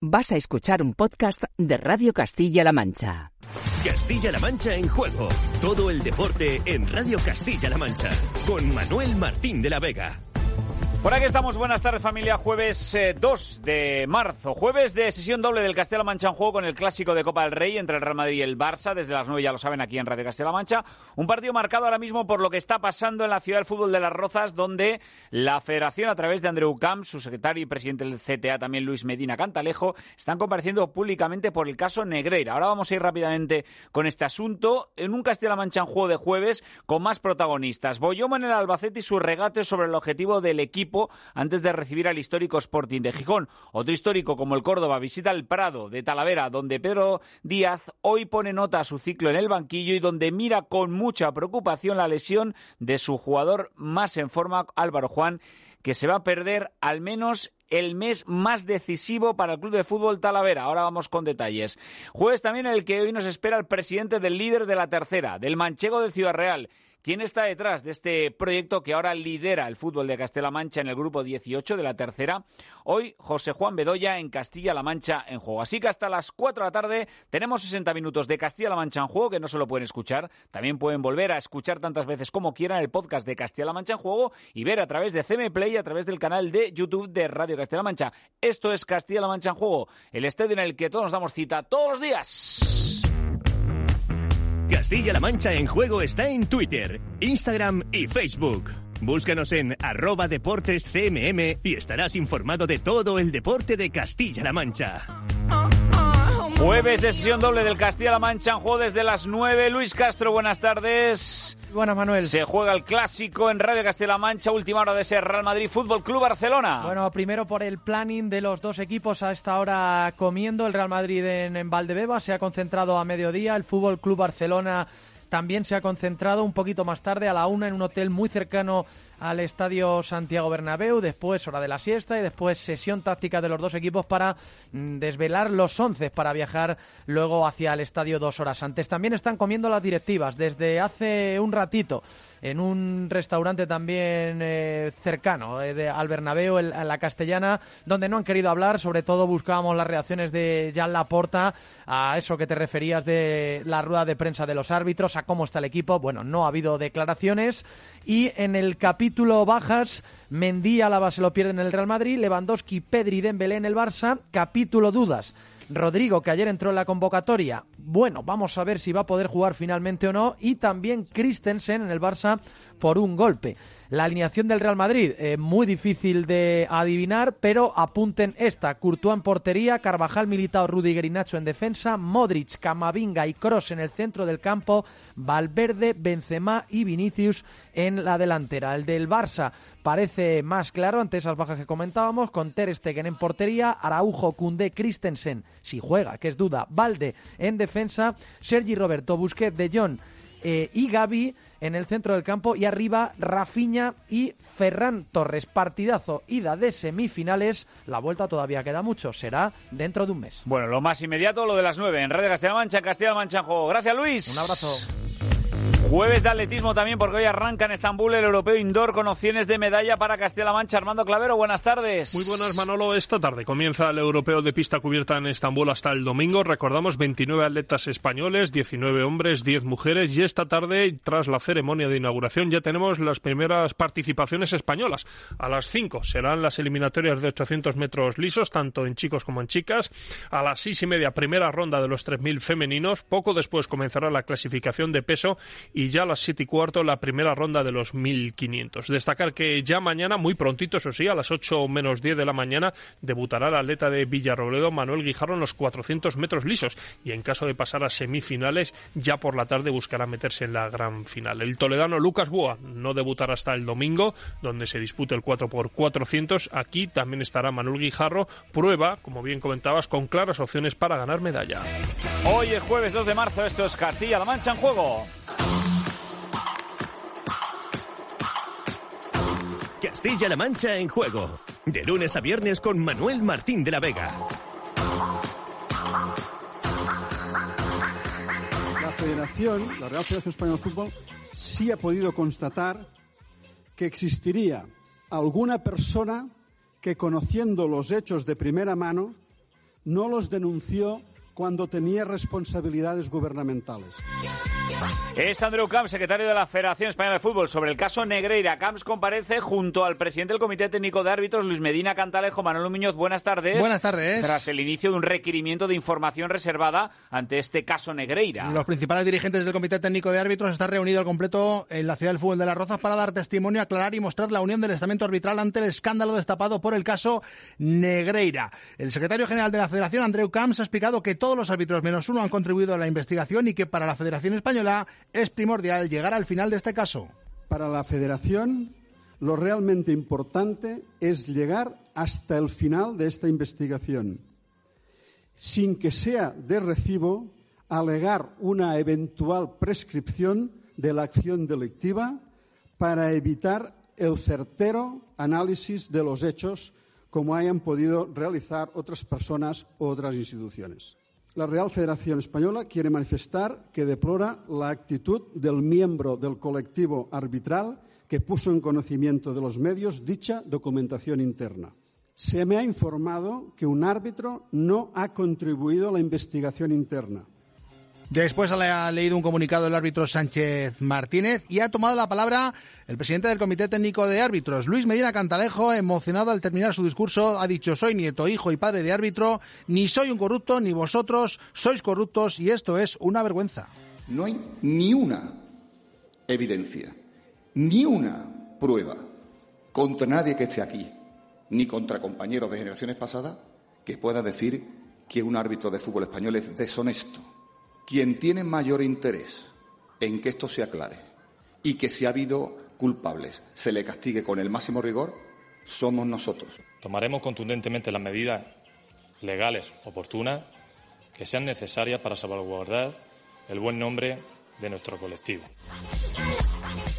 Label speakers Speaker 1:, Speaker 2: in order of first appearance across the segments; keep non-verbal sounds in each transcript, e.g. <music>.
Speaker 1: Vas a escuchar un podcast de Radio Castilla-La Mancha.
Speaker 2: Castilla-La Mancha en juego. Todo el deporte en Radio Castilla-La Mancha. Con Manuel Martín de la Vega.
Speaker 3: Por aquí estamos, buenas tardes familia, jueves 2 eh, de marzo, jueves de sesión doble del Castilla-La en juego con el clásico de Copa del Rey entre el Real Madrid y el Barça, desde las 9 ya lo saben aquí en Radio Castilla-La Mancha, un partido marcado ahora mismo por lo que está pasando en la ciudad del fútbol de Las Rozas, donde la federación a través de Andreu Camp, su secretario y presidente del CTA también Luis Medina Cantalejo, están compareciendo públicamente por el caso Negreira. Ahora vamos a ir rápidamente con este asunto. En un Castilla-La en juego de jueves con más protagonistas. Boyoma en el Albacete y su regate sobre el objetivo del equipo antes de recibir al histórico Sporting de Gijón. Otro histórico como el Córdoba visita el Prado de Talavera, donde Pedro Díaz hoy pone nota a su ciclo en el banquillo y donde mira con mucha preocupación la lesión de su jugador más en forma, Álvaro Juan, que se va a perder al menos el mes más decisivo para el Club de Fútbol Talavera. Ahora vamos con detalles. Jueves también en el que hoy nos espera el presidente del líder de la tercera, del Manchego de Ciudad Real ¿Quién está detrás de este proyecto que ahora lidera el fútbol de Castilla-La Mancha en el grupo 18 de la tercera? Hoy, José Juan Bedoya en Castilla-La Mancha en juego. Así que hasta las 4 de la tarde tenemos 60 minutos de Castilla-La Mancha en juego que no se lo pueden escuchar. También pueden volver a escuchar tantas veces como quieran el podcast de Castilla-La Mancha en juego y ver a través de CM Play, a través del canal de YouTube de Radio Castilla-La Mancha. Esto es Castilla-La Mancha en juego, el estadio en el que todos nos damos cita todos los días.
Speaker 2: Castilla-La Mancha en juego está en Twitter, Instagram y Facebook. Búscanos en arroba deportes CMM y estarás informado de todo el deporte de Castilla-La Mancha.
Speaker 3: Jueves de sesión doble del Castilla-La Mancha en juego desde las 9. Luis Castro, buenas tardes.
Speaker 4: Buenas, Manuel.
Speaker 3: Se juega el clásico en Radio Castilla-La Mancha, última hora de ser Real Madrid Fútbol Club Barcelona.
Speaker 4: Bueno, primero por el planning de los dos equipos a esta hora comiendo. El Real Madrid en, en Valdebeba se ha concentrado a mediodía. El Fútbol Club Barcelona también se ha concentrado un poquito más tarde a la una en un hotel muy cercano al Estadio Santiago Bernabéu, después hora de la siesta y después sesión táctica de los dos equipos para mm, desvelar los once para viajar luego hacia el estadio dos horas antes. También están comiendo las directivas desde hace un ratito en un restaurante también eh, cercano eh, de, al Bernabéu, en, la Castellana, donde no han querido hablar, sobre todo buscábamos las reacciones de Jan Laporta a eso que te referías de la rueda de prensa de los árbitros, a cómo está el equipo. Bueno, no ha habido declaraciones y en el capítulo bajas, Mendy Álava se lo pierde en el Real Madrid, Lewandowski, Pedri, Dembélé en el Barça, capítulo dudas. Rodrigo, que ayer entró en la convocatoria. Bueno, vamos a ver si va a poder jugar finalmente o no. Y también Christensen en el Barça por un golpe. La alineación del Real Madrid, eh, muy difícil de adivinar, pero apunten esta. Courtois en portería, Carvajal, Militao, Rudiger y en defensa, Modric, Camavinga y Cross en el centro del campo, Valverde, Benzema y Vinicius en la delantera. El del Barça parece más claro ante esas bajas que comentábamos, con Ter Stegen en portería, Araujo, Cundé, Christensen, si juega, que es duda, Valde en defensa, Sergi Roberto, Busquets, De Jong eh, y Gaby en el centro del campo y arriba Rafiña y Ferran Torres. Partidazo, ida de semifinales. La vuelta todavía queda mucho, será dentro de un mes.
Speaker 3: Bueno, lo más inmediato, lo de las nueve en Radio Castilla-La Mancha, Castilla-La Mancha en juego. Gracias, Luis.
Speaker 4: Un abrazo.
Speaker 3: Jueves de atletismo también porque hoy arranca en Estambul el Europeo Indoor con opciones de medalla para Castilla-La Mancha. Armando Clavero, buenas tardes.
Speaker 5: Muy buenas, Manolo. Esta tarde comienza el Europeo de pista cubierta en Estambul hasta el domingo. Recordamos 29 atletas españoles, 19 hombres, 10 mujeres y esta tarde, tras la ceremonia de inauguración, ya tenemos las primeras participaciones españolas. A las 5 serán las eliminatorias de 800 metros lisos, tanto en chicos como en chicas. A las 6 y media, primera ronda de los 3.000 femeninos. Poco después comenzará la clasificación de peso y ya a las siete y cuarto la primera ronda de los 1500. Destacar que ya mañana, muy prontito, eso sí, a las 8 menos 10 de la mañana, debutará el atleta de Villarrobledo, Manuel Guijarro, en los 400 metros lisos y en caso de pasar a semifinales, ya por la tarde buscará meterse en la gran final. El toledano Lucas Boa no debutará hasta el domingo, donde se dispute el 4 por 400. Aquí también estará Manuel Guijarro, prueba, como bien comentabas, con claras opciones para ganar medalla.
Speaker 3: Hoy es jueves 2 de marzo, esto es Castilla-La Mancha en juego.
Speaker 2: Castilla-La Mancha en juego. De lunes a viernes con Manuel Martín de la Vega.
Speaker 6: La Federación, la Real Federación Española de Fútbol, sí ha podido constatar que existiría alguna persona que conociendo los hechos de primera mano no los denunció cuando tenía responsabilidades gubernamentales.
Speaker 3: Es Andrew Camps, secretario de la Federación Española de Fútbol. Sobre el caso Negreira, Camps comparece junto al presidente del Comité Técnico de Árbitros, Luis Medina Cantalejo. Manolo Muñoz, buenas tardes.
Speaker 7: Buenas tardes.
Speaker 3: Tras el inicio de un requerimiento de información reservada ante este caso Negreira.
Speaker 7: Los principales dirigentes del Comité Técnico de Árbitros están reunidos al completo en la ciudad del fútbol de Las Rozas para dar testimonio, aclarar y mostrar la unión del estamento arbitral ante el escándalo destapado por el caso Negreira. El secretario general de la Federación, Andreu Camps, ha explicado que todos los árbitros menos uno han contribuido a la investigación y que para la Federación Española es primordial llegar al final de este caso.
Speaker 6: Para la Federación, lo realmente importante es llegar hasta el final de esta investigación, sin que sea de recibo alegar una eventual prescripción de la acción delictiva para evitar el certero análisis de los hechos como hayan podido realizar otras personas u otras instituciones la Real Federación Española quiere manifestar que deplora la actitud del miembro del colectivo arbitral que puso en conocimiento de los medios dicha documentación interna. Se me ha informado que un árbitro no ha contribuido a la investigación interna.
Speaker 7: Después ha leído un comunicado el árbitro Sánchez Martínez y ha tomado la palabra el presidente del Comité Técnico de Árbitros, Luis Medina Cantalejo, emocionado al terminar su discurso, ha dicho soy nieto, hijo y padre de árbitro, ni soy un corrupto, ni vosotros sois corruptos y esto es una vergüenza.
Speaker 8: No hay ni una evidencia, ni una prueba contra nadie que esté aquí, ni contra compañeros de generaciones pasadas, que pueda decir que un árbitro de fútbol español es deshonesto quien tiene mayor interés en que esto se aclare y que si ha habido culpables se le castigue con el máximo rigor, somos nosotros.
Speaker 9: Tomaremos contundentemente las medidas legales oportunas que sean necesarias para salvaguardar el buen nombre de nuestro colectivo.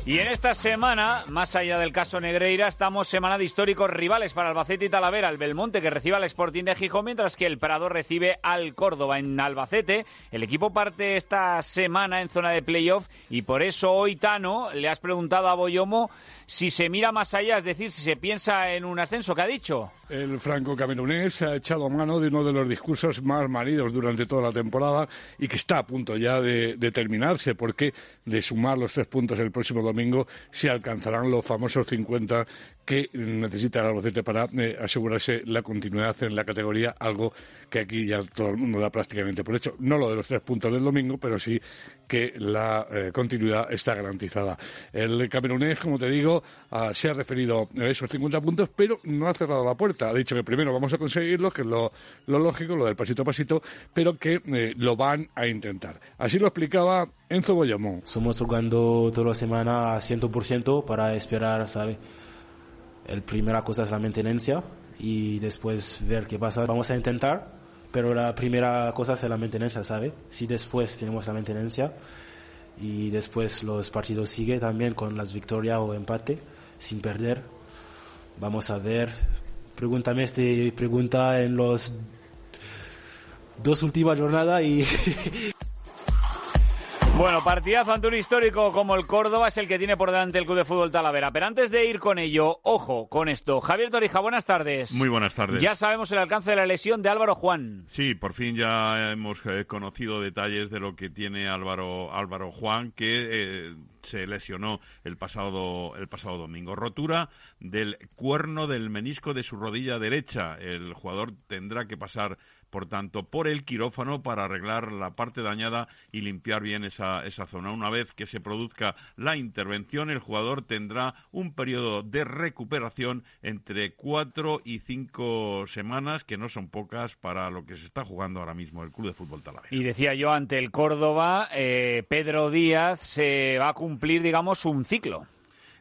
Speaker 3: Y en esta semana, más allá del caso Negreira, estamos semana de históricos rivales para Albacete y Talavera, el Belmonte que recibe al Sporting de Gijón, mientras que el Prado recibe al Córdoba en Albacete. El equipo parte esta semana en zona de playoff y por eso hoy, Tano, le has preguntado a Boyomo si se mira más allá, es decir, si se piensa en un ascenso, ¿qué ha dicho?
Speaker 10: El franco camerunés ha echado mano de uno de los discursos más manidos durante toda la temporada y que está a punto ya de, de terminarse, porque de sumar los tres puntos el próximo domingo se alcanzarán los famosos 50 que necesita el Albacete para eh, asegurarse la continuidad en la categoría, algo que aquí ya todo el mundo da prácticamente por hecho. No lo de los tres puntos del domingo, pero sí que la eh, continuidad está garantizada. El camerunés, como te digo, ah, se ha referido a esos 50 puntos, pero no ha cerrado la puerta. Ha dicho que primero vamos a conseguirlo, que es lo, lógico, lo del pasito a pasito, pero que eh, lo van a intentar. Así lo explicaba Enzo Boyamón.
Speaker 11: Somos jugando toda la semana a 100% para esperar, ¿sabes? El primera cosa es la mantenencia y después ver qué pasa. Vamos a intentar, pero la primera cosa es la mantenencia, ¿sabe? Si después tenemos la mantenencia y después los partidos siguen también con las victorias o empate sin perder. Vamos a ver. Pregúntame este pregunta en los dos últimas jornadas y <laughs>
Speaker 3: Bueno, partidazo ante un histórico como el Córdoba es el que tiene por delante el Club de Fútbol Talavera. Pero antes de ir con ello, ojo con esto. Javier Torija, buenas tardes.
Speaker 12: Muy buenas tardes.
Speaker 3: Ya sabemos el alcance de la lesión de Álvaro Juan.
Speaker 12: Sí, por fin ya hemos eh, conocido detalles de lo que tiene Álvaro, Álvaro Juan, que eh, se lesionó el pasado, el pasado domingo. Rotura del cuerno del menisco de su rodilla derecha. El jugador tendrá que pasar por tanto, por el quirófano para arreglar la parte dañada y limpiar bien esa, esa zona. Una vez que se produzca la intervención, el jugador tendrá un periodo de recuperación entre cuatro y cinco semanas, que no son pocas para lo que se está jugando ahora mismo el Club de Fútbol Talavera.
Speaker 3: Y decía yo ante el Córdoba, eh, Pedro Díaz se va a cumplir, digamos, un ciclo.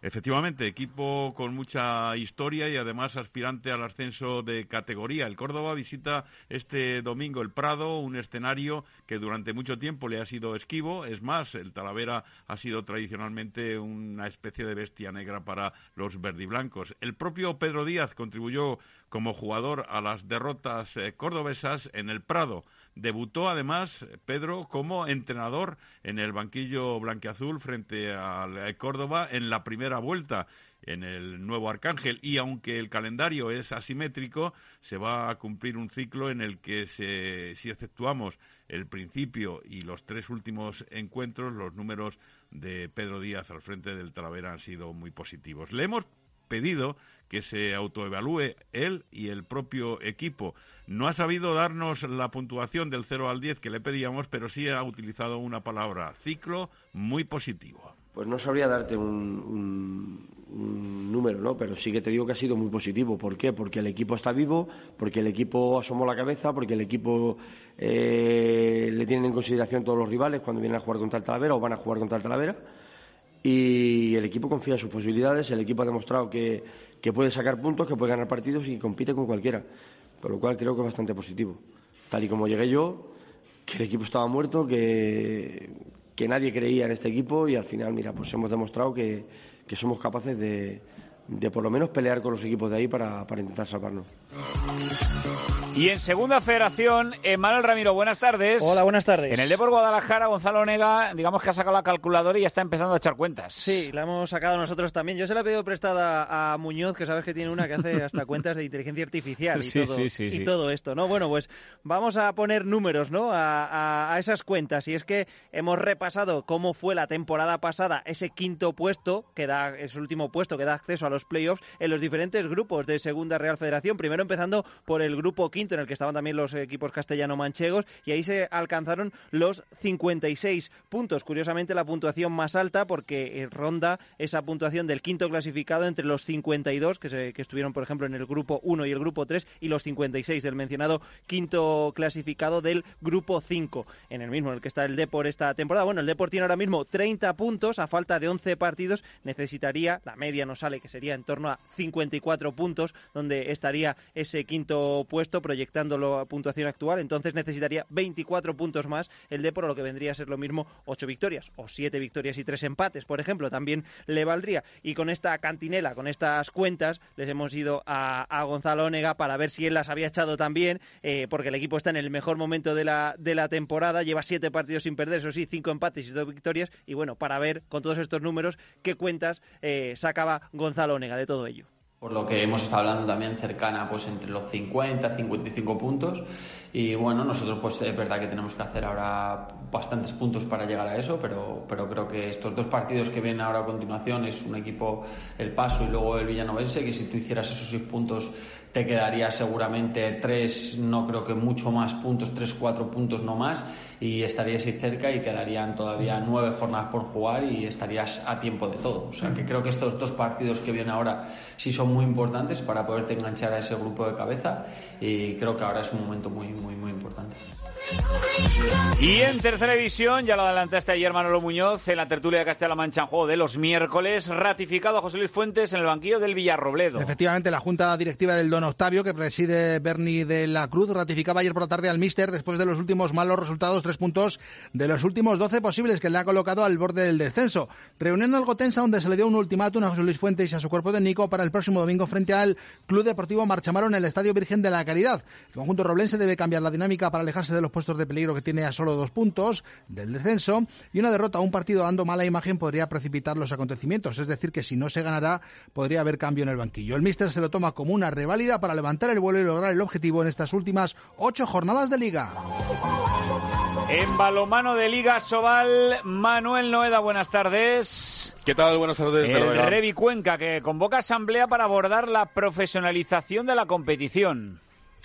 Speaker 12: Efectivamente, equipo con mucha historia y además aspirante al ascenso de categoría. El Córdoba visita este domingo el Prado, un escenario que durante mucho tiempo le ha sido esquivo. Es más, el Talavera ha sido tradicionalmente una especie de bestia negra para los verdiblancos. El propio Pedro Díaz contribuyó como jugador a las derrotas eh, cordobesas en el Prado. Debutó además Pedro como entrenador en el banquillo blanqueazul frente al Córdoba en la primera vuelta en el nuevo Arcángel y aunque el calendario es asimétrico, se va a cumplir un ciclo en el que se, si exceptuamos el principio y los tres últimos encuentros, los números de Pedro Díaz al frente del Talavera han sido muy positivos. Le hemos pedido que se autoevalúe él y el propio equipo. No ha sabido darnos la puntuación del 0 al 10 que le pedíamos, pero sí ha utilizado una palabra, ciclo muy positivo.
Speaker 13: Pues no sabría darte un, número, ¿no? Pero sí que te digo que ha sido muy positivo. ¿Por qué? Porque el equipo está vivo, porque el equipo asomó la cabeza, porque el equipo eh, le tienen en consideración todos los rivales cuando vienen a jugar contra el Talavera o van a jugar contra el Talavera. Y el equipo confía en sus posibilidades, el equipo ha demostrado que, que puede sacar puntos, que puede ganar partidos y compite con cualquiera. Por lo cual creo que es bastante positivo. Tal y como llegué yo, que el equipo estaba muerto, que, que nadie creía en este equipo y al final, mira, pues hemos demostrado que, que somos capaces de, de por lo menos pelear con los equipos de ahí para, para intentar salvarnos.
Speaker 3: Y en segunda federación, Emanuel Ramiro, buenas tardes.
Speaker 14: Hola, buenas tardes.
Speaker 3: En el Depor Guadalajara, Gonzalo Nega, digamos que ha sacado la calculadora y ya está empezando a echar cuentas.
Speaker 14: Sí, la hemos sacado nosotros también. Yo se la he pedido prestada a Muñoz, que sabes que tiene una que hace hasta <laughs> cuentas de inteligencia artificial y, todo, y todo esto, ¿no? Bueno, pues vamos a poner números, ¿no? A, a, esas cuentas. Y es que hemos repasado cómo fue la temporada pasada ese quinto puesto, que da, es el último puesto que da acceso a los playoffs en los diferentes grupos de Segunda Real Federación. Primero empezando por el grupo quinto en el que estaban también los equipos castellano-manchegos, y ahí se alcanzaron los 56 puntos. Curiosamente, la puntuación más alta, porque eh, ronda esa puntuación del quinto clasificado entre los 52 que, se, estuvieron, por ejemplo, en el grupo 1 y el grupo 3, y los 56 del mencionado quinto clasificado del grupo 5, en el mismo en el que está el Depor esta temporada. Bueno, el Depor tiene ahora mismo 30 puntos, a falta de 11 partidos, necesitaría, la media no sale, que sería en torno a 54 puntos, donde estaría ese quinto puesto proyectando la puntuación actual, entonces necesitaría 24 puntos más el Depor, lo que vendría a ser lo mismo 8 victorias o 7 victorias y 3 empates, por ejemplo, también le valdría. Y con esta cantinela, con estas cuentas, les hemos ido a, Gonzalo Onega para ver si él las había echado también, eh, porque el equipo está en el mejor momento de la, de la temporada, lleva 7 partidos sin perder, eso sí, 5 empates y 2 victorias, y bueno, para ver con todos estos números qué cuentas eh, sacaba Gonzalo Onega de todo ello
Speaker 15: por lo que hemos estado hablando también cercana pues entre los 50 55 puntos. Y bueno nosotros pues es verdad que tenemos que hacer ahora bastantes puntos para llegar a eso pero pero creo que estos dos partidos que vienen ahora a continuación es un equipo el Paso y luego el Villanovense que si tú hicieras esos seis puntos te quedaría seguramente tres, no creo que mucho más puntos, tres, cuatro puntos no más, y estarías ahí cerca y quedarían todavía nueve jornadas por jugar y estarías a tiempo de todo. O sea que creo que estos dos partidos que vienen ahora sí son muy importantes para poderte enganchar a ese grupo de cabeza y creo que ahora es un momento muy, muy, muy importante.
Speaker 3: Y en tercera división, ya lo adelantaste ayer Manolo Muñoz, en la tertulia de Castilla-La Mancha en juego de los miércoles, ratificado a José Luis Fuentes en el banquillo del Villarrobledo.
Speaker 7: Efectivamente, la Junta Directiva del Don Octavio, que preside Bernie de la Cruz, ratificaba ayer por la tarde al Míster después de los últimos malos resultados, tres puntos de los últimos doce posibles que le ha colocado al borde del descenso. Reunión algo tensa donde se le dio un ultimátum a José Luis Fuentes y a su cuerpo técnico para el próximo domingo frente al Club Deportivo Marchamaro en el Estadio Virgen de la Caridad. El conjunto roblense debe cambiar la dinámica para alejarse de los puestos de peligro que tiene a solo dos puntos del descenso y una derrota a un partido dando mala imagen podría precipitar los acontecimientos. Es decir, que si no se ganará podría haber cambio en el banquillo. El míster se lo toma como una reválida para levantar el vuelo y lograr el objetivo en estas últimas ocho jornadas de liga.
Speaker 3: En balomano de Liga Sobal, Manuel Noeda, buenas tardes.
Speaker 16: ¿Qué tal? Buenas tardes.
Speaker 3: El Revi Cuenca, que convoca asamblea para abordar la profesionalización de la competición.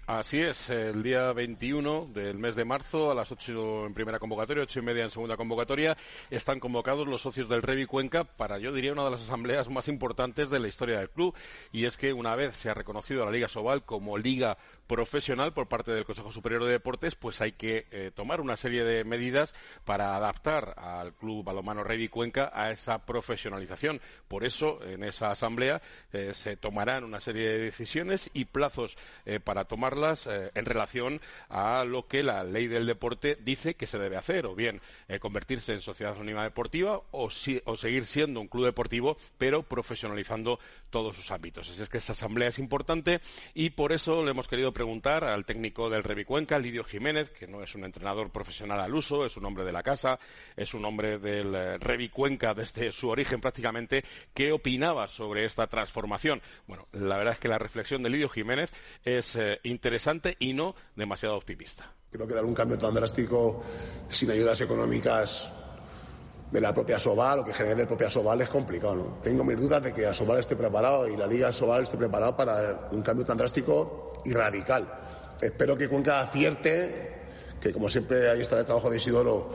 Speaker 16: Así es, el día 21 del mes de marzo a las 8 en primera convocatoria, 8 y media en segunda convocatoria, están convocados los socios del Revi Cuenca para, yo diría, una de las asambleas más importantes de la historia del club. Y es que una vez se ha reconocido a la Liga Sobal como liga profesional por parte del Consejo Superior de Deportes, pues hay que eh, tomar una serie de medidas para adaptar al Club Balomano Revi Cuenca a esa profesionalización. Por eso, en esa asamblea eh, se tomarán una serie de decisiones y plazos eh, para tomarlas en relación a lo que la ley del deporte dice que se debe hacer, o bien convertirse en sociedad anónima deportiva o, o seguir siendo un club deportivo, pero profesionalizando todos sus ámbitos. Así es que esa asamblea es importante y por eso le hemos querido preguntar al técnico del Revicuenca, Lidio Jiménez, que no es un entrenador profesional al uso, es un hombre de la casa, es un hombre del eh, Revicuenca desde su origen prácticamente, qué opinaba sobre esta transformación. Bueno, la verdad es que la reflexión de Lidio Jiménez es eh, interesante y no demasiado optimista.
Speaker 17: Creo que dar un cambio tan drástico sin ayudas económicas de la propia Sobal o que genere el propia Sobal es complicado. ¿no? Tengo mis dudas de que Asobal esté preparado y la Liga Sobal esté preparado para un cambio tan drástico y radical. Espero que Cuenca acierte, que como siempre ahí está el trabajo de Isidoro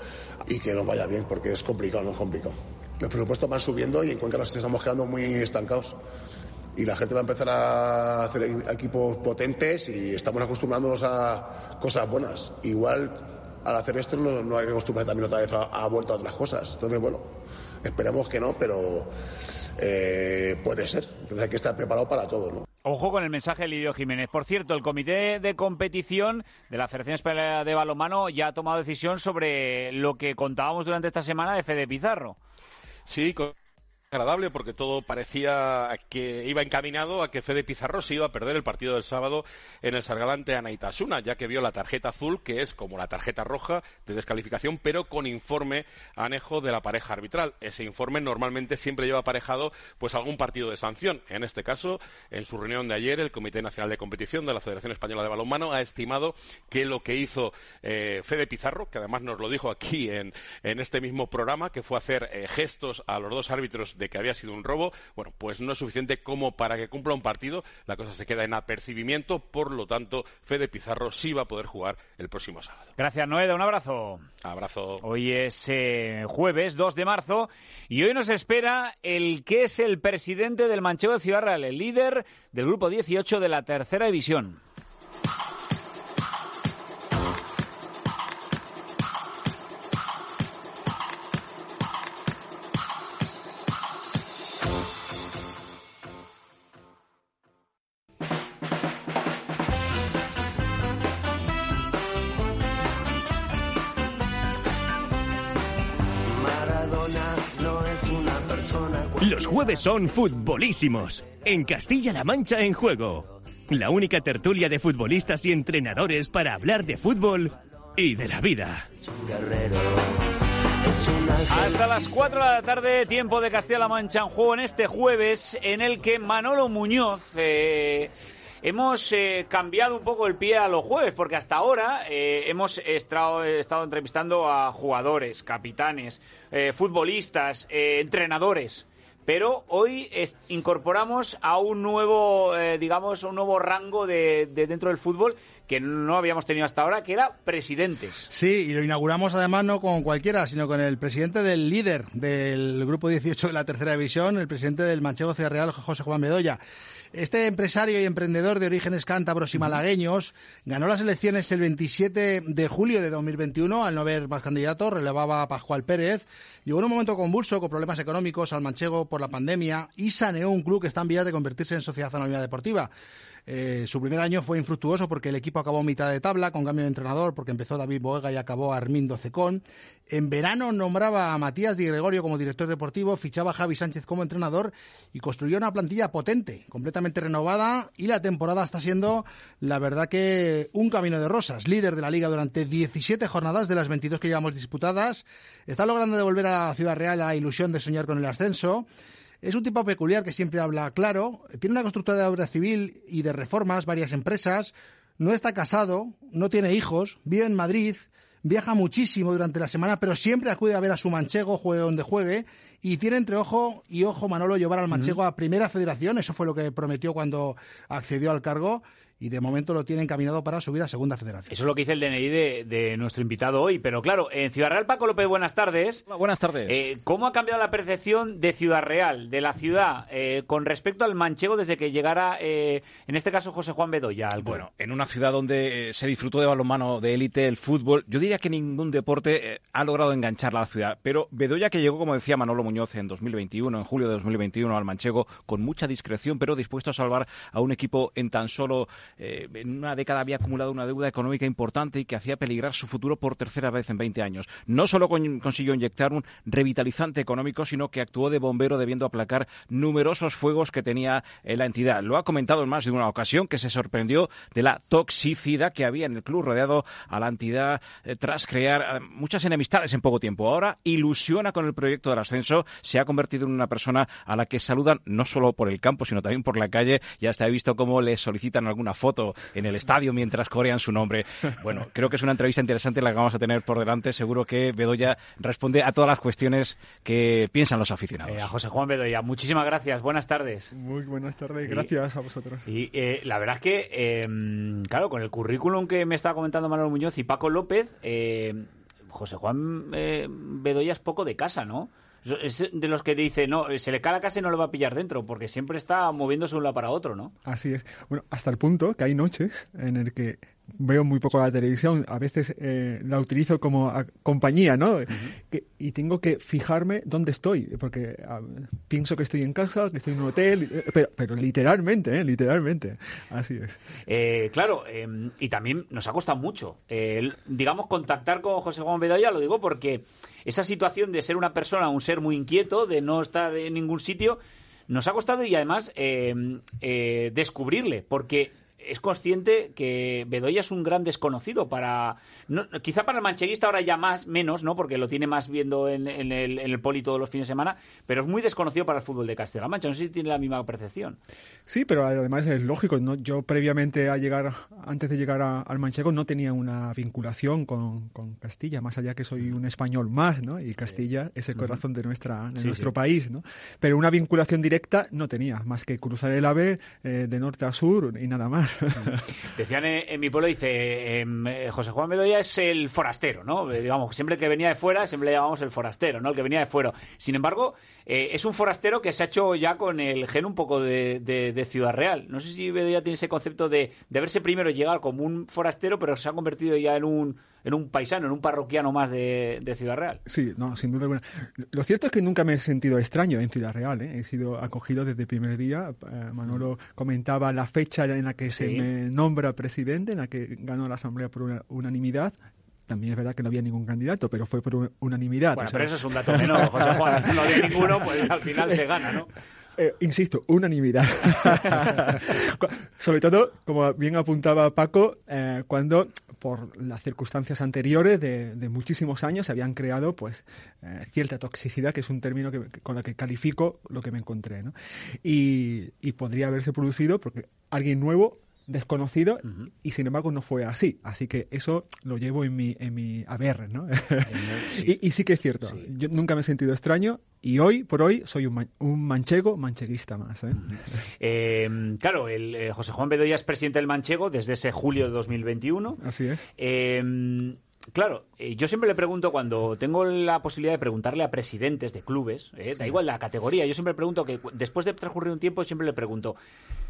Speaker 17: y que nos vaya bien, porque es complicado, no es complicado. Los presupuestos van subiendo y en Cuenca nos estamos quedando muy estancados. Y la gente va a empezar a hacer equipos potentes y estamos acostumbrándonos a cosas buenas. Igual al hacer esto no, hay que acostumbrarse también otra vez a, vuelta a otras cosas. Entonces, bueno, esperemos que no, pero eh, puede ser. Entonces hay que estar preparado para todo, ¿no?
Speaker 3: Ojo con el mensaje de Lidio Jiménez. Por cierto, el comité de competición de la Federación Española de Balonmano ya ha tomado decisión sobre lo que contábamos durante esta semana de Fede Pizarro.
Speaker 16: Sí, agradable porque todo parecía que iba encaminado a que Fede Pizarro se iba a perder el partido del sábado en el Sargalante a Naitasuna, ya que vio la tarjeta azul, que es como la tarjeta roja de descalificación, pero con informe anejo de la pareja arbitral. Ese informe normalmente siempre lleva aparejado pues algún partido de sanción. En este caso, en su reunión de ayer, el Comité Nacional de Competición de la Federación Española de Balonmano ha estimado que lo que hizo eh, Fede Pizarro, que además nos lo dijo aquí en, este mismo programa, que fue hacer eh, gestos a los dos árbitros de que había sido un robo, bueno, pues no es suficiente como para que cumpla un partido. La cosa se queda en apercibimiento, por lo tanto, Fede Pizarro sí va a poder jugar el próximo sábado.
Speaker 3: Gracias, Noeda. Un abrazo.
Speaker 16: Abrazo.
Speaker 3: Hoy es eh, jueves 2 de marzo y hoy nos espera el que es el presidente del Manchego de Ciudad Real, el líder del grupo 18 de la tercera división.
Speaker 2: Jueves son futbolísimos. En Castilla-La Mancha en juego. La única tertulia de futbolistas y entrenadores para hablar de fútbol y de la vida.
Speaker 3: Hasta las 4 de la tarde, tiempo de Castilla-La Mancha en juego en este jueves en el que Manolo Muñoz... Eh, hemos eh, cambiado un poco el pie a los jueves, porque hasta ahora eh, hemos estado, estado, entrevistando a jugadores, capitanes, futbolistas, entrenadores pero hoy incorporamos a un nuevo, eh, digamos, un nuevo rango de, dentro del fútbol que no habíamos tenido hasta ahora, que era presidentes.
Speaker 7: Sí, y lo inauguramos además no con cualquiera, sino con el presidente del líder del grupo 18 de la tercera división, el presidente del Manchego Ciudad Real, José Juan Bedoya. Este empresario y emprendedor de orígenes cántabros y malagueños ganó las elecciones el 27 de julio de 2021 al no haber más candidatos, relevaba a Pascual Pérez. Llegó en un momento convulso con problemas económicos al manchego por la pandemia y saneó un club que está en vías de convertirse en sociedad anónima deportiva. Eh, su primer año fue infructuoso porque el equipo acabó mitad de tabla con cambio de entrenador, porque empezó David Boega y acabó Armindo Cecón. En verano nombraba a Matías Di Gregorio como director deportivo, fichaba a Javi Sánchez como entrenador y construyó una plantilla potente, completamente renovada y la temporada está siendo, la verdad que un camino de rosas. Líder de la liga durante 17 jornadas de las 22 que llevamos disputadas. Está logrando devolver a la Ciudad Real la ilusión de soñar con el ascenso. Es un tipo peculiar que siempre habla claro, tiene una constructora de obra civil y de reformas, varias empresas, no está casado, no tiene hijos, vive en Madrid, viaja muchísimo durante la semana, pero siempre acude a ver a su manchego, juegue donde juegue, y tiene entre ojo y ojo Manolo llevar al manchego a Primera Federación, eso fue lo que prometió cuando accedió al cargo, y de momento lo tiene encaminado para subir a Segunda Federación.
Speaker 3: Eso es lo que dice el DNI de, nuestro invitado hoy. Pero claro, en Ciudad Real, Paco López, buenas tardes.
Speaker 18: buenas tardes.
Speaker 3: Eh, ¿Cómo ha cambiado la percepción de Ciudad Real, de la ciudad, eh, con respecto al manchego desde que llegara, eh, en este caso, José Juan Bedoya? Al
Speaker 18: bueno, en una ciudad donde se disfrutó de balonmano, de élite, el fútbol, yo diría que ningún deporte ha logrado enganchar a la ciudad. Pero Bedoya, que llegó, como decía Manolo Muñoz, en 2021, en julio de 2021, al manchego, con mucha discreción, pero dispuesto a salvar a un equipo en tan solo eh, en una década había acumulado una deuda económica importante y que hacía peligrar su futuro por tercera vez en 20 años. No solo consiguió inyectar un revitalizante económico, sino que actuó de bombero debiendo aplacar numerosos fuegos que tenía la entidad. Lo ha comentado en más de una ocasión que se sorprendió de la toxicidad que había en el club rodeado a la entidad eh, tras crear eh, muchas enemistades en poco tiempo. Ahora ilusiona con el proyecto del ascenso, se ha convertido en una persona a la que saludan no solo por el campo, sino también por la calle. Ya hasta he visto cómo le solicitan alguna foto en el estadio mientras corean su nombre. Bueno, <laughs> creo que es una entrevista interesante la que vamos a tener por delante. Seguro que Bedoya responde a todas las cuestiones que piensan los aficionados.
Speaker 3: Eh, a José Juan Bedoya, muchísimas gracias. Buenas tardes.
Speaker 19: Muy buenas tardes, gracias a vosotros.
Speaker 3: Y la verdad es que, em, claro, con el currículum que me estaba comentando Manuel Muñoz y Paco López, eh, José Juan eh, Bedoya es poco de casa, ¿no? Es de los que dice, no, se le cae la casa y no lo va a pillar dentro, porque siempre está moviéndose de un lado para otro, ¿no?
Speaker 19: Así es. Bueno, hasta el punto que hay noches en el que veo muy poco la televisión, a veces eh, la utilizo como compañía, ¿no? y tengo que fijarme dónde estoy, porque pienso que estoy en casa, que estoy en un hotel, eh, pero, literalmente, ¿eh? Literalmente, así es.
Speaker 3: Eh, claro, em, y también nos ha costado mucho, digamos, contactar con José Juan Bedoya, lo digo porque esa situación de ser una persona, un ser muy inquieto, de no estar en ningún sitio, nos ha costado y además em, descubrirle, porque es consciente que Bedoya es un gran desconocido para quizá para el mancheguista ahora ya más menos no porque lo tiene más viendo en, el, poli todos los fines de semana pero es muy desconocido para el fútbol de Castilla-La Mancha no sé si tiene la misma percepción.
Speaker 19: Sí pero además es lógico ¿no? yo previamente a llegar antes de llegar al manchego no tenía una vinculación con, Castilla más allá que soy un español más no y Castilla es el corazón de nuestra de nuestro país no pero una vinculación directa no tenía más que cruzar el AVE eh, de norte a sur y nada más <laughs>
Speaker 3: Decían en, mi pueblo, dice, em, eh, José Juan Bedoya es el forastero, ¿no? Eh, digamos, siempre que venía de fuera, siempre le llamamos el forastero, ¿no? El que venía de fuera. Sin embargo, eh, es un forastero que se ha hecho ya con el gen un poco de, Ciudad Real. No sé si Bedoya tiene ese concepto de, de verse primero llegar como un forastero, pero se ha convertido ya en un en un paisano, en un parroquiano más de, Ciudad Real.
Speaker 19: Sí, no, sin duda alguna. Lo cierto es que nunca me he sentido extraño en Ciudad Real. ¿eh? He sido acogido desde el primer día. Eh, Manolo comentaba la fecha en la que se me nombra presidente, en la que ganó la Asamblea por unanimidad. También es verdad que no había ningún candidato, pero fue por unanimidad.
Speaker 3: Bueno, pero eso es un dato <laughs> menor, José Juan. No había ninguno, pues al final se gana, ¿no?
Speaker 19: Eh, insisto, unanimidad. <laughs> Sobre todo, como bien apuntaba Paco, eh, cuando por las circunstancias anteriores de, muchísimos años se habían creado pues eh, cierta toxicidad, que es un término que, con el que califico lo que me encontré. ¿no? Y, y podría haberse producido porque alguien nuevo desconocido y sin embargo no fue así. Así que eso lo llevo en mi, en mi haber, ¿no? <laughs> y, sí que es cierto, yo nunca me he sentido extraño y hoy por hoy soy un, un manchego, mancheguista más. ¿eh?
Speaker 3: Em, claro, el, eh, José Juan Bedoya es presidente del Manchego desde ese julio de 2021.
Speaker 19: Así es.
Speaker 3: Claro, eh, yo siempre le pregunto cuando tengo la posibilidad de preguntarle a presidentes de clubes, da igual la categoría, yo siempre pregunto que después de transcurrir un tiempo siempre le pregunto,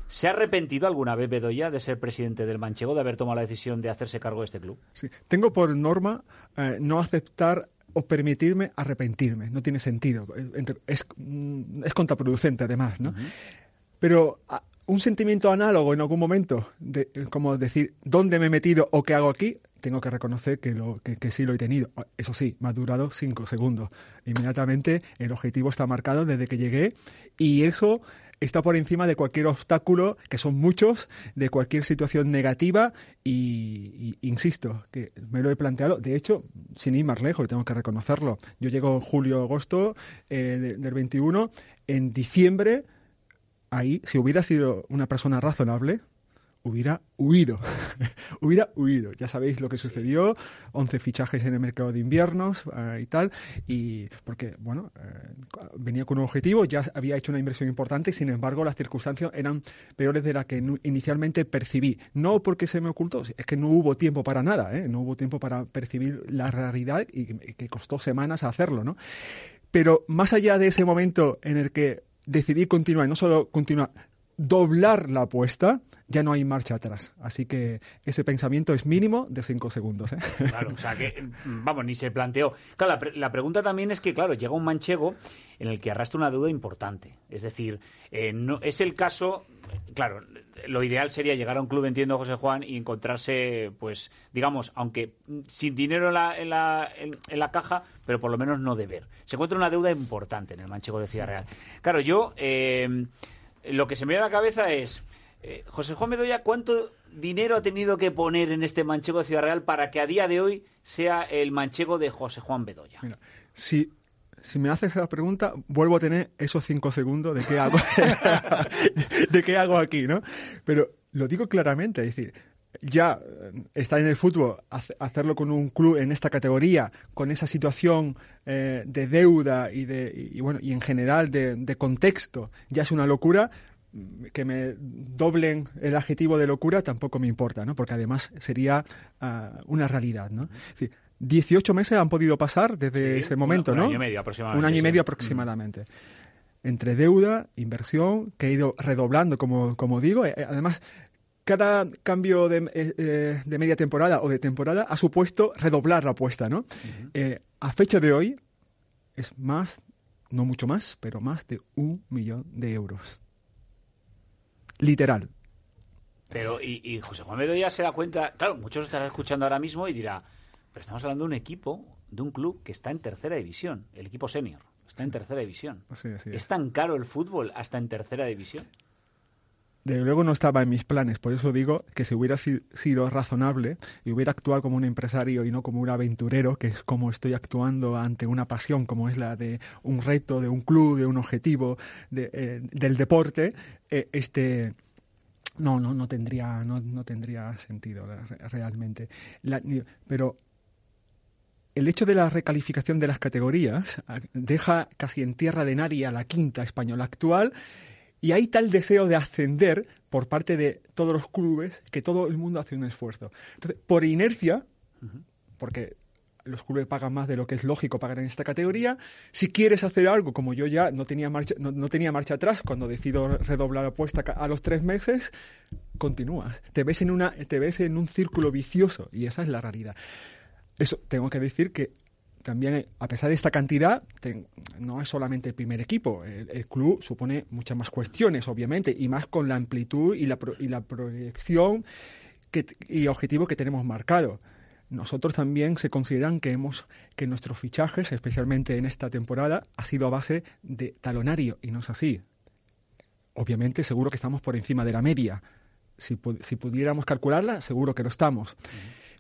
Speaker 3: ¿Se ha arrepentido alguna vez Bedoya de ser presidente del Manchego, de haber tomado la decisión de hacerse cargo de este club?
Speaker 19: Sí, tengo por norma eh, no aceptar o permitirme arrepentirme. No tiene sentido. Es, mm, es contraproducente, además, ¿no? Pero un sentimiento análogo en algún momento, de, como decir, ¿dónde me he metido o qué hago aquí? Tengo que reconocer que, lo, que, sí lo he tenido. Eso sí, me ha durado cinco segundos. Inmediatamente el objetivo está marcado desde que llegué y eso está por encima de cualquier obstáculo, que son muchos, de cualquier situación negativa y, insisto, que me lo he planteado, de hecho, sin ir más lejos, tengo que reconocerlo. Yo llego en julio-agosto eh, del 21, en diciembre, ahí, si hubiera sido una persona razonable, hubiera huido, <laughs> hubiera huido. Ya sabéis lo que sucedió, 11 fichajes en el mercado de inviernos eh, y tal, y porque, bueno, eh, venía con un objetivo, ya había hecho una inversión importante, y sin embargo las circunstancias eran peores de las que inicialmente percibí. No porque se me ocultó, es que no hubo tiempo para nada, ¿eh? no hubo tiempo para percibir la realidad y que costó semanas hacerlo, ¿no? Pero más allá de ese momento en el que decidí continuar, y no solo continuar, doblar la apuesta, ya no hay marcha atrás. Así que ese pensamiento es mínimo de cinco segundos. ¿eh?
Speaker 3: Claro, o sea que, mm, vamos, ni se planteó. Claro, la, pregunta también es que, claro, llega un manchego en el que arrastra una deuda importante. Es decir, eh, no, es el caso, claro, lo ideal sería llegar a un club, entiendo, José Juan, y encontrarse, pues, digamos, aunque sin dinero en la, en la, en, la caja, pero por lo menos no deber. Se encuentra una deuda importante en el manchego de Ciudad Real. Claro, yo, eh, lo que se me viene a la cabeza es eh, José Juan Bedoya, ¿cuánto dinero ha tenido que poner en este manchego de Ciudad Real para que a día de hoy sea el manchego de José Juan Bedoya?
Speaker 19: si, me haces esa pregunta, vuelvo a tener esos cinco segundos de qué hago, <laughs> de qué hago aquí, ¿no? Pero lo digo claramente, es decir, ya eh, está en el fútbol, hacerlo con un club en esta categoría, con esa situación eh, de deuda y, de, bueno, y en general de, contexto, ya es una locura que me doblen el adjetivo de locura tampoco me importa, ¿no? Porque además sería ah, una realidad, ¿no? 18 meses han podido pasar desde ese momento, ¿no?
Speaker 3: Un año y medio aproximadamente.
Speaker 19: Un año y medio aproximadamente. Entre deuda, inversión, que he ido redoblando, como, como digo. Eh, además, cada cambio de, eh, eh, de, media temporada o de temporada ha supuesto redoblar la apuesta, ¿no? a fecha de hoy es más, no mucho más, pero más de un millón de euros literal.
Speaker 3: Pero, y, José Juan Bedoya se da cuenta, claro, muchos estarán escuchando ahora mismo y dirá, pero estamos hablando de un equipo, de un club que está en tercera división, el equipo senior, está en tercera división. ¿Es tan caro el fútbol hasta en tercera división?
Speaker 19: Desde luego no estaba en mis planes, por eso digo que si hubiera sido razonable y hubiera actuado como un empresario y no como un aventurero, que es como estoy actuando ante una pasión como es la de un reto, de un club, de un objetivo, de, eh, del deporte, eh, este no, no, no tendría, no, no tendría sentido realmente. pero el hecho de la recalificación de las categorías ah, deja casi en tierra de nadie a la quinta española actual y hay tal deseo de ascender por parte de todos los clubes que todo el mundo hace un esfuerzo. Entonces, por inercia, porque los clubes pagan más de lo que es lógico pagar en esta categoría. Si quieres hacer algo, como yo ya no tenía marcha, no, tenía marcha atrás cuando decido redoblar la apuesta a los tres meses, continúas. Te ves en una, te ves en un círculo vicioso y esa es la realidad. Eso tengo que decir que también, a pesar de esta cantidad, no es solamente el primer equipo. El, club supone muchas más cuestiones, obviamente, y más con la amplitud y la, y la proyección y objetivo que tenemos marcado. Nosotros también se consideran que hemos que nuestros fichajes, especialmente en esta temporada, ha sido a base de talonario y no es así. Obviamente, seguro que estamos por encima de la media. Si, pudiéramos calcularla, seguro que lo estamos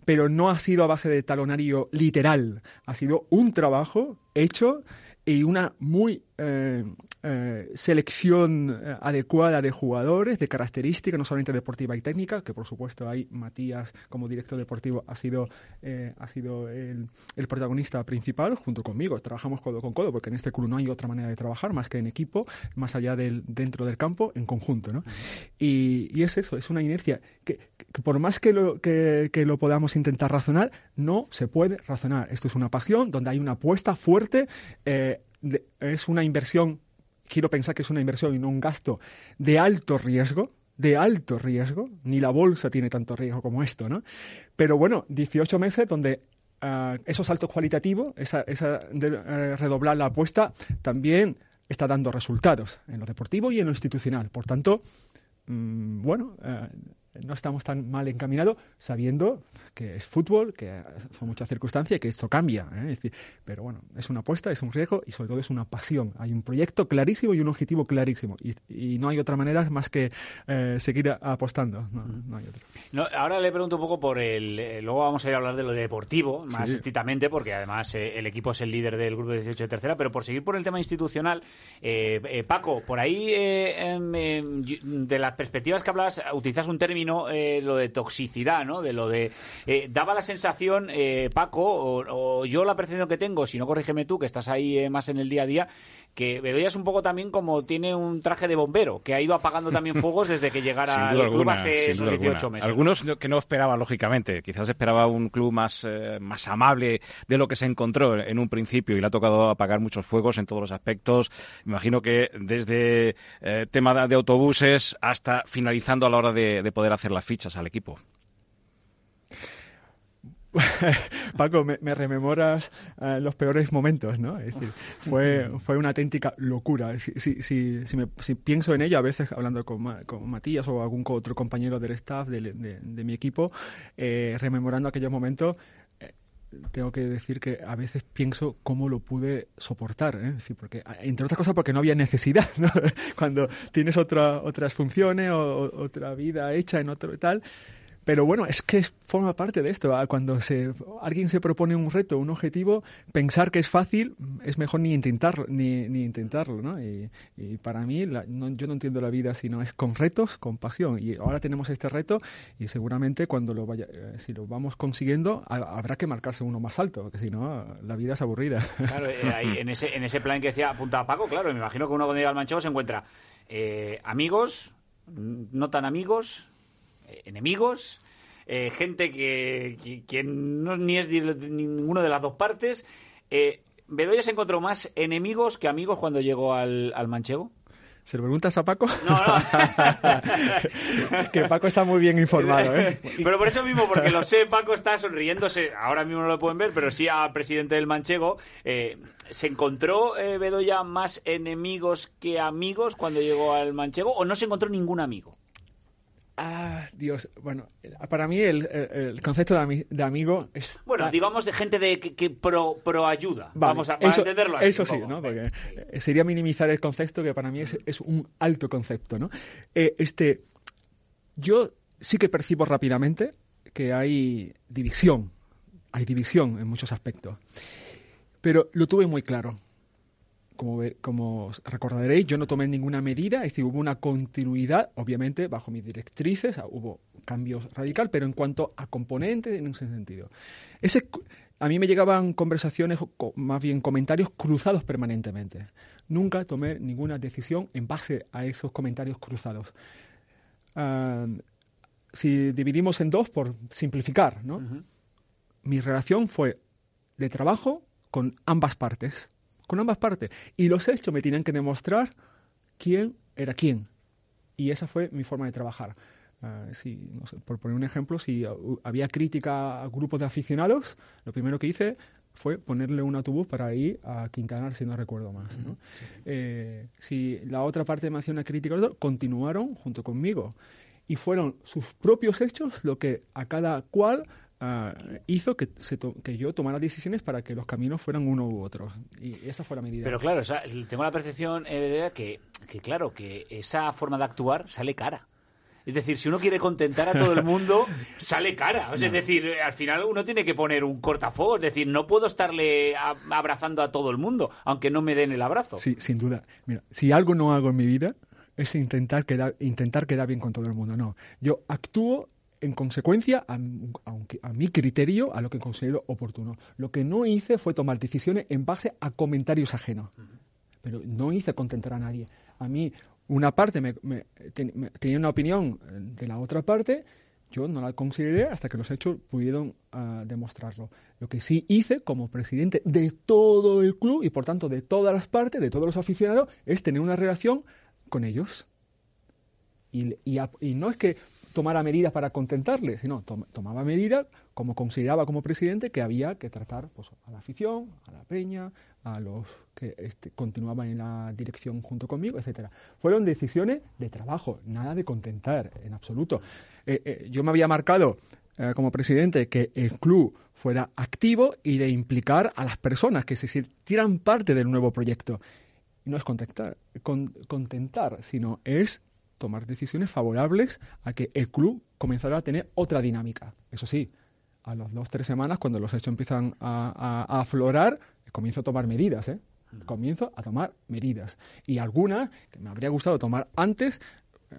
Speaker 19: pero no ha sido a base de talonario literal, ha sido un trabajo hecho y una muy eh, eh, selección eh, adecuada de jugadores, de características, no solamente deportiva y técnica, que por supuesto hay Matías como director deportivo ha sido, ha sido el, protagonista principal junto conmigo. Trabajamos codo con codo porque en este club no hay otra manera de trabajar más que en equipo, más allá del dentro del campo, en conjunto. ¿no? y, es eso, es una inercia que, por más que lo, que, que lo podamos intentar razonar, no se puede razonar. Esto es una pasión donde hay una apuesta fuerte. es una inversión quiero pensar que es una inversión y no un gasto de alto riesgo, de alto riesgo, ni la bolsa tiene tanto riesgo como esto, ¿no? Pero bueno, 18 meses donde uh, esos saltos cualitativos, esa, esa de, uh, redoblar la apuesta, también está dando resultados en lo deportivo y en lo institucional. Por tanto, mmm, bueno, uh, no estamos tan mal encaminados sabiendo que es fútbol, que son muchas circunstancias y que esto cambia. ¿eh? pero bueno, es una apuesta, es un riesgo y sobre todo es una pasión. Hay un proyecto clarísimo y un objetivo clarísimo. Y, no hay otra manera más que eh, seguir apostando.
Speaker 3: No, ahora le pregunto un poco por el... Eh, luego vamos a ir a hablar de lo deportivo, más estrictamente, porque además el equipo es el líder del grupo de 18 de tercera, pero por seguir por el tema institucional, Paco, por ahí, em, em, de las perspectivas que hablas, utilizas un término, lo de toxicidad, ¿no? De lo de Eh, daba la sensación, eh, Paco, o, yo la percepción que tengo, si no corrígeme tú, que estás ahí eh, más en el día a día, que Bedoya es un poco también como tiene un traje de bombero, que ha ido apagando también <laughs> fuegos desde que llegara al club hace 18 meses.
Speaker 18: Algunos que no esperaba, lógicamente. Quizás esperaba un club más, eh, más amable de lo que se encontró en un principio y le ha tocado apagar muchos fuegos en todos los aspectos. Me imagino que desde tema de autobuses hasta finalizando a la hora de poder hacer las fichas al equipo. <laughs>
Speaker 19: Paco, me, rememoras eh, los peores momentos, ¿no? Es decir, fue, fue una auténtica locura. Si, si, si, si, me, pienso en ello, a veces hablando con, con, Matías o algún otro compañero del staff de, de, mi equipo, eh, rememorando aquellos momentos, eh, tengo que decir que a veces pienso cómo lo pude soportar, ¿eh? porque, entre otras cosas porque no había necesidad, ¿no? <laughs> Cuando tienes otra, otras funciones o otra vida hecha en otro tal, pero bueno, es que forma parte de esto. Cuando se, alguien se propone un reto, un objetivo, pensar que es fácil es mejor ni intentarlo, ni, ni intentarlo, ¿no? Y, para mí, yo no entiendo la vida si no es con retos, con pasión. Y ahora tenemos este reto y seguramente cuando lo vaya, eh, si lo vamos consiguiendo, habrá que marcarse uno más alto, porque si no, la vida es aburrida.
Speaker 3: Claro, eh, <laughs> en, ese, en ese plan que decía apuntaba Paco, claro, me imagino que uno cuando llega al manchego se encuentra eh, amigos, no tan amigos, enemigos, eh, gente que, que, no ni es ninguno de las dos partes. Eh, ¿Bedoya se encontró más enemigos que amigos cuando llegó al, al manchego?
Speaker 19: ¿Se lo preguntas a Paco?
Speaker 3: No, no. <laughs>
Speaker 19: que Paco está muy bien informado, ¿eh?
Speaker 3: Pero por eso mismo, porque lo sé, Paco está sonriéndose. Ahora mismo no lo pueden ver, pero sí al presidente del Manchego. Eh, ¿Se encontró eh, Bedoya más enemigos que amigos cuando llegó al Manchego o no se encontró ningún amigo?
Speaker 19: Ah, Dios. Bueno, para mí el, concepto de, amigo es...
Speaker 3: Bueno, digamos de gente de que, pro, ayuda. Vamos a entenderlo así,
Speaker 19: Eso sí, ¿no? Porque eh, sería minimizar el concepto que para mí es, un alto concepto, ¿no? Eh, este, yo sí que percibo rápidamente que hay división. Hay división en muchos aspectos. Pero lo tuve muy claro como, como recordaréis, yo no tomé ninguna medida, es decir, hubo una continuidad, obviamente, bajo mis directrices, ah, hubo cambios radical, pero en cuanto a componentes, en ese sentido. Ese, a mí me llegaban conversaciones, más bien comentarios cruzados permanentemente. Nunca tomé ninguna decisión en base a esos comentarios cruzados. si dividimos en dos, por simplificar, ¿no? Mi relación fue de trabajo con ambas partes con ambas partes. Y los hechos me tenían que demostrar quién era quién. Y esa fue mi forma de trabajar. Ah, por poner un ejemplo, si había crítica a grupos de aficionados, lo primero que hice fue ponerle un autobús para ir a Quintanar, si no recuerdo más. Eh, si la otra parte me hacía una crítica, continuaron junto conmigo. Y fueron sus propios hechos lo que a cada cual Ah, hizo que, que yo tomara decisiones para que los caminos fueran uno u otro. Y esa fue la medida.
Speaker 3: Pero claro, tengo la percepción, eh, que, que, claro, que esa forma de actuar sale cara. Es decir, si uno quiere contentar a todo el mundo, <laughs> sale cara. es decir, al final uno tiene que poner un cortafuego. Es decir, no puedo estarle abrazando a todo el mundo, aunque no me den el abrazo.
Speaker 19: Sí, sin duda. Mira, si algo no hago en mi vida es intentar quedar, intentar quedar bien con todo el mundo. No, yo actúo en consecuencia a, a, mi criterio, a lo que considero oportuno. Lo que no hice fue tomar decisiones en base a comentarios ajenos. Pero no hice contentar a nadie. A mí, una parte me, tenía una opinión de la otra parte, yo no la consideré hasta que los hechos pudieron ah, demostrarlo. Lo que sí hice como presidente de todo el club y por tanto de todas las partes, de todos los aficionados, es tener una relación con ellos. Y, y no es que tomara medidas para contentarle, sino tomaba medidas como consideraba como presidente que había que tratar pues, a la afición, a la peña, a los que este, continuaban en la dirección junto conmigo, etcétera. Fueron decisiones de trabajo, nada de contentar en absoluto. Eh, eh, yo me había marcado eh, como presidente que el club fuera activo y de implicar a las personas que se sintieran parte del nuevo proyecto. no es contentar, contentar, sino es tomar decisiones favorables a que el club comenzara a tener otra dinámica. Eso sí, a las dos, tres semanas, cuando los hechos empiezan a, aflorar, comienzo a tomar medidas, ¿eh? Comienzo a tomar medidas. Y algunas que me habría gustado tomar antes,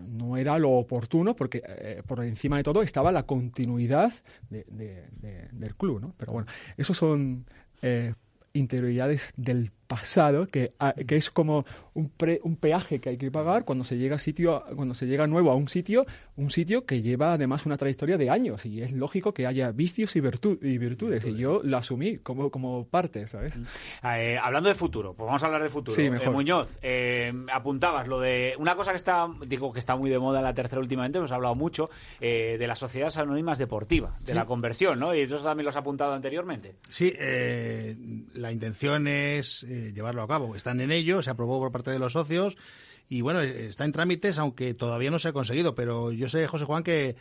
Speaker 19: no era lo oportuno porque eh, por encima de todo estaba la continuidad del club, ¿no? Pero bueno, esos son eh, interioridades del pasado, que, ah, que es como un, un peaje que hay que pagar cuando se llega a sitio, cuando se llega nuevo a un sitio, un sitio que lleva además una trayectoria de años y es lógico que haya vicios y, y virtudes y yo lo asumí como, como parte, ¿sabes? Mm.
Speaker 3: Eh, hablando de futuro, pues vamos a hablar de futuro.
Speaker 19: Sí, mejor.
Speaker 3: Eh, Muñoz, eh, apuntabas lo de una cosa que está, digo que está muy de moda en la tercera últimamente, hemos hablado mucho de las sociedades anónimas deportivas, de la conversión, ¿no? Y eso también lo has apuntado anteriormente.
Speaker 7: Sí, la intención es llevarlo a cabo. Están en ello, se aprobó por parte de los socios y bueno, está en trámites, aunque todavía no se ha conseguido. Pero yo sé, José Juan, que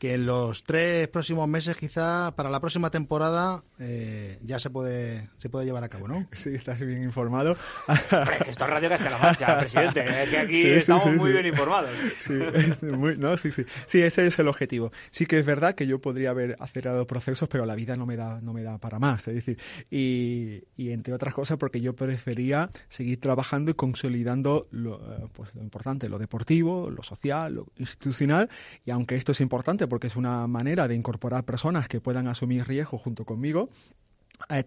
Speaker 7: que en los tres próximos meses, quizá para la próxima temporada, eh, ya se puede se puede llevar a cabo, ¿no? <laughs>
Speaker 19: Sí, estás bien informado.
Speaker 3: Hombre, que esto es Radio Castilla-La presidente. Es que aquí estamos muy bien informados.
Speaker 19: Sí, no, sí, sí. Sí, ese es el objetivo. Sí que es verdad que yo podría haber acelerado procesos, pero la vida no me da no me da para más. Es decir, y, y entre otras cosas porque yo prefería seguir trabajando y consolidando lo, eh, pues, lo importante, lo deportivo, lo social, lo institucional, y aunque esto es importante porque es una manera de incorporar personas que puedan asumir riesgo junto conmigo. Eh,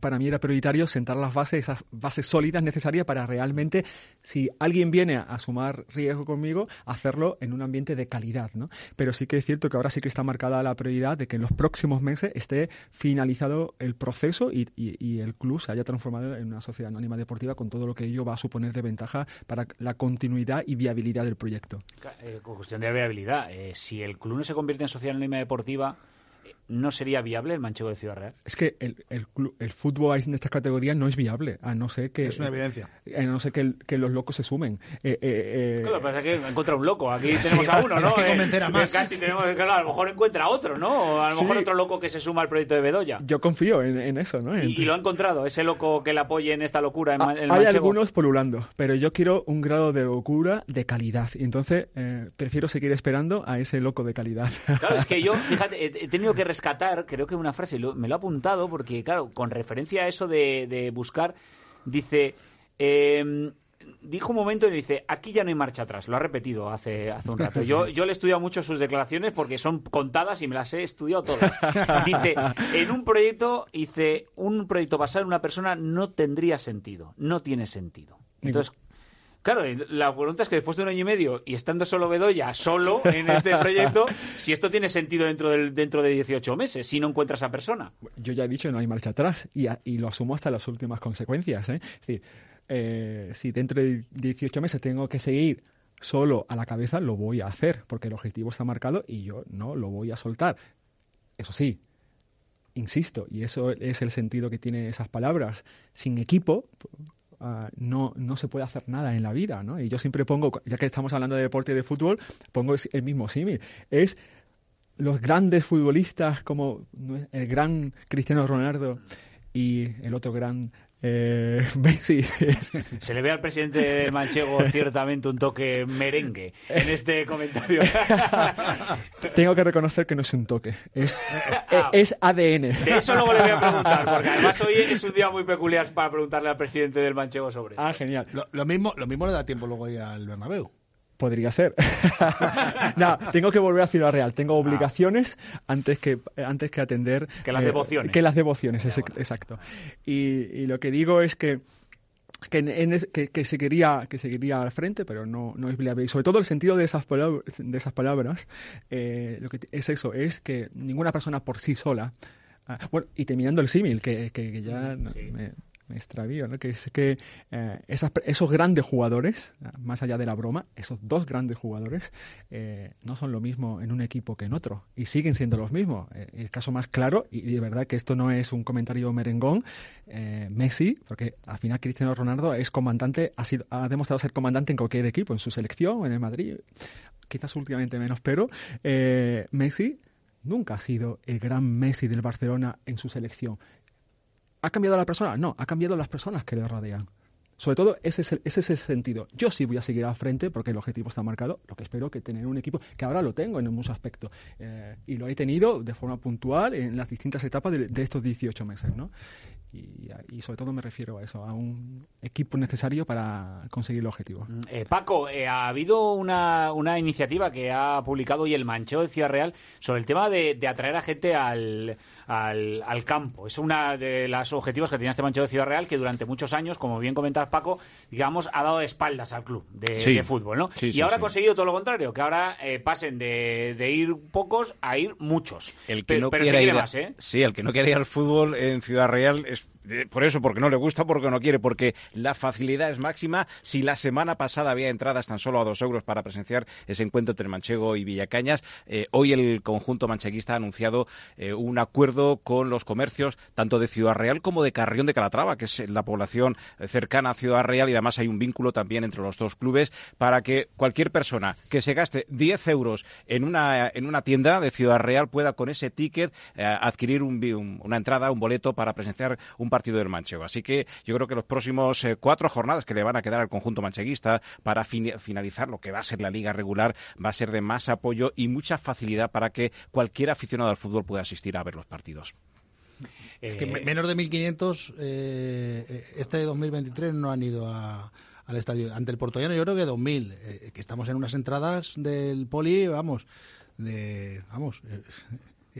Speaker 19: para mí era prioritario sentar las bases, esas bases sólidas necesarias para realmente, si alguien viene a sumar riesgo conmigo, hacerlo en un ambiente de calidad, ¿no? Pero sí que es cierto que ahora sí que está marcada la prioridad de que en los próximos meses esté finalizado el proceso y, el club se haya transformado en una sociedad anónima deportiva con todo lo que ello va a suponer de ventaja para la continuidad y viabilidad del proyecto.
Speaker 3: Eh, cuestión de viabilidad, eh, si el club no se convierte en sociedad anónima deportiva, no sería viable el manchego de Ciudad Real.
Speaker 19: Es que el, el, el fútbol en esta categoría no es viable, a no ser que...
Speaker 7: Es una evidencia.
Speaker 19: A no ser que, que los locos se sumen. Eh,
Speaker 3: eh, eh claro, pero es que encuentra un loco. Aquí tenemos a uno, ¿no? <laughs>
Speaker 7: que convencer a más.
Speaker 3: Casi tenemos, claro, a lo mejor encuentra otro, ¿no? O a lo mejor otro loco que se suma al proyecto de Bedoya.
Speaker 19: Yo confío en, eso, ¿no?
Speaker 3: Y, lo ha encontrado, ese loco que le apoye en esta locura. En,
Speaker 19: ah, hay algunos polulando, pero yo quiero un grado de locura de calidad. Y entonces eh, prefiero seguir esperando a ese loco de calidad.
Speaker 3: Claro, es que yo, <laughs> fíjate, he tenido que rescatar, creo que una frase, me lo he apuntado porque, claro, con referencia a eso de, buscar, dice, em, dijo un momento y dice, aquí ya no hay marcha atrás. Lo ha repetido hace, hace un rato. <laughs> Yo, yo le he estudiado mucho sus declaraciones porque son contadas y me las he estudiado todas. <laughs> Dice, en un proyecto, dice, un proyecto basado en una persona no tendría sentido, no tiene sentido. Entonces, Claro, la pregunta es que después de un año y medio y estando solo Bedoya, solo en este <laughs> proyecto, si esto tiene sentido dentro, del, dentro de 18 meses, si no encuentras a persona.
Speaker 19: Yo ya he dicho, no hay marcha atrás y, y lo asumo hasta las últimas consecuencias. ¿eh? Es decir, eh, si dentro de 18 meses tengo que seguir solo a la cabeza, lo voy a hacer, porque el objetivo está marcado y yo no lo voy a soltar. Eso sí, insisto, y eso es el sentido que tiene esas palabras, sin equipo, Ah, no, no se puede hacer nada en la vida, ¿no? Y yo siempre pongo, ya que estamos hablando de deporte y de fútbol, pongo el mismo símil. Es los grandes futbolistas como el gran Cristiano Ronaldo y el otro gran eh, <laughs>
Speaker 3: Se le ve al presidente del Manchego <laughs> ciertamente un toque merengue en este comentario. <laughs>
Speaker 19: Tengo que reconocer que no es un toque, es, ah. es, ADN.
Speaker 3: De eso luego le voy a preguntar, porque además hoy es un día muy peculiar para preguntarle al presidente del Manchego sobre eso.
Speaker 19: Ah, genial.
Speaker 7: Lo, mismo, lo mismo le da tiempo luego ir al Bernabéu.
Speaker 19: Podría ser. <laughs> no, tengo que volver a Ciudad Real. Tengo ah. obligaciones antes que antes que atender.
Speaker 3: Que las eh, devociones.
Speaker 19: Que las devociones, exacto. Y, lo que digo es que que, que, seguiría que seguiría al frente, pero no, no es viable. Y sobre todo el sentido de esas palabras, de esas palabras eh, lo que es eso, es que ninguna persona por sí sola ah, bueno, y terminando el símil, que, que, ya me, me extravío, ¿no? que es que eh, esos grandes jugadores, más allá de la broma, esos dos grandes jugadores eh, no son lo mismo en un equipo que en otro y siguen siendo los mismos. Eh, el caso más claro, y de verdad que esto no es un comentario merengón, Messi, porque al final Cristiano Ronaldo es comandante, ha, sido, ha demostrado ser comandante en cualquier equipo, en su selección, en el Madrid, quizás últimamente menos, pero Messi nunca ha sido el gran Messi del Barcelona en su selección. ¿Ha cambiado la persona? No, ha cambiado las personas que le rodean. Sobre todo, ese es, el, ese es el sentido. Yo sí voy a seguir al frente porque el objetivo está marcado. Lo que espero que tener un equipo, que ahora lo tengo en muchos aspectos, eh, y lo he tenido de forma puntual en las distintas etapas de, estos 18 meses. ¿no? y, sobre todo me refiero a eso, a un equipo necesario para conseguir el objetivo.
Speaker 3: Mm, eh, Paco, eh, ha habido una, una, iniciativa que ha publicado hoy el Mancheo de Ciudad Real sobre el tema de, de atraer a gente al, al, al, campo. Es uno de los objetivos que tenía este Mancheo de Ciudad Real que durante muchos años, como bien comentas Paco, digamos, ha dado espaldas al club de, fútbol, ¿no? y ahora ha conseguido todo lo contrario, que ahora eh, pasen de, de, ir pocos a ir muchos.
Speaker 18: El que no ir, más, ¿eh? Sí, el que no quiere ir al fútbol en Ciudad Real es por eso, porque no le gusta, porque no quiere, porque la facilidad es máxima. Si la semana pasada había entradas tan solo a dos euros para presenciar ese encuentro entre Manchego y Villacañas, eh, hoy el conjunto mancheguista ha anunciado eh, un acuerdo con los comercios tanto de Ciudad Real como de Carrión de Calatrava, que es la población cercana a Ciudad Real y además hay un vínculo también entre los dos clubes para que cualquier persona que se gaste 10 euros en una, en una tienda de Ciudad Real pueda con ese ticket eh, adquirir una entrada, un boleto para presenciar un partido partido del Manchego. Así que yo creo que los próximos eh, cuatro jornadas que le van a quedar al conjunto mancheguista para finalizar lo que va a ser la liga regular va a ser de más apoyo y mucha facilidad para que cualquier aficionado al fútbol pueda asistir a ver los partidos.
Speaker 7: Es que eh, menos de 1.500 eh, este 2023 no han ido al estadio. Ante el Portollano yo creo que 2.000. que estamos en unas entradas del Poli, vamos, de, vamos,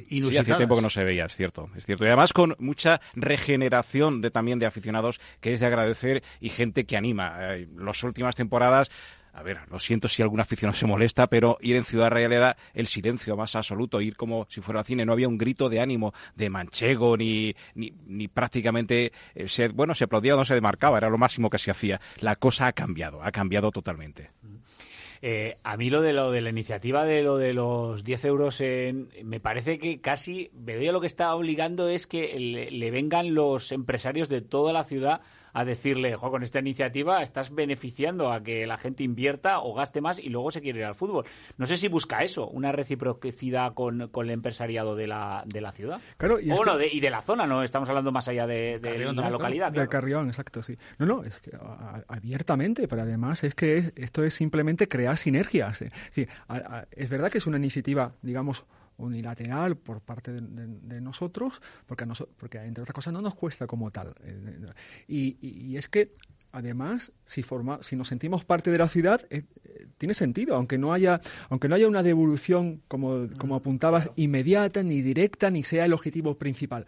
Speaker 18: Sí, hace tiempo que no se veía, es cierto, es cierto. Y además con mucha regeneración de también de aficionados que es de agradecer y gente que anima. Eh, las últimas temporadas a ver, lo siento si algún aficionado se molesta, pero ir en Ciudad Real era el silencio más absoluto, ir como si fuera al cine, no había un grito de ánimo de manchego, ni, ni, ni prácticamente, eh, se, bueno, se aplaudía o no se demarcaba, era lo máximo que se hacía. La cosa ha cambiado, ha cambiado totalmente.
Speaker 3: Eh, a mí lo de lo de la iniciativa de lo de los 10 euros en, me parece que casi Bedoya lo que está obligando es que le vengan los empresarios de toda la ciudad a decirle, jo, con esta iniciativa estás beneficiando a que la gente invierta o gaste más y luego se quiere ir al fútbol. No sé si busca eso, una reciprocidad con, con el empresarial de la, de la ciudad.
Speaker 19: Claro,
Speaker 3: y, de, y de la zona, no estamos hablando más allá de, la localidad.
Speaker 19: De Carrión, exacto, sí. No, no, es que abiertamente, pero además es que esto es simplemente crear sinergias. Eh. es verdad que es una iniciativa, digamos, unilateral por parte de, nosotros, porque, porque entre otras cosas no nos cuesta como tal. Eh, y, es que además, si, forma, si nos sentimos parte de la ciudad, eh, tiene sentido, aunque no haya, aunque no haya una devolución, como, como apuntabas, inmediata, ni directa, ni sea el objetivo principal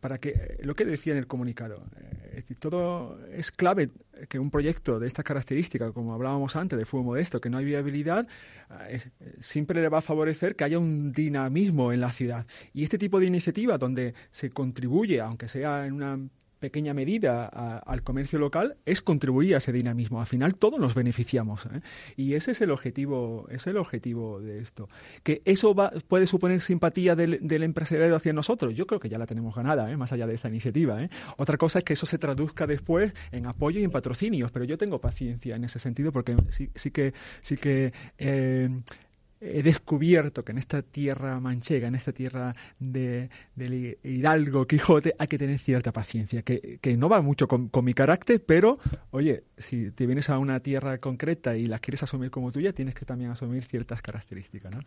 Speaker 19: para que lo que decía en el comunicado, eh, todo es clave que un proyecto de esta característica, como hablábamos antes, de fuego modesto, que no hay viabilidad, eh, siempre le va a favorecer que haya un dinamismo en la ciudad. Y este tipo de iniciativa donde se contribuye, aunque sea en una pequeña medida al comercio local es contribuir a ese dinamismo. Al final todos nos beneficiamos ¿eh? y ese es el objetivo, es el objetivo de esto. Que eso va, puede suponer simpatía del, del, empresariado hacia nosotros. Yo creo que ya la tenemos ganada, ¿eh? más allá de esta iniciativa. ¿eh? Otra cosa es que eso se traduzca después en apoyo y en patrocinios, pero yo tengo paciencia en ese sentido porque sí, sí que sí que he descubierto que en esta tierra manchega, en esta tierra de, del Hidalgo Quijote, hay que tener cierta paciencia, que, no va mucho con, mi carácter, pero, oye, si te vienes a una tierra concreta y la quieres asumir como tuya, tienes que también asumir ciertas características. ¿no?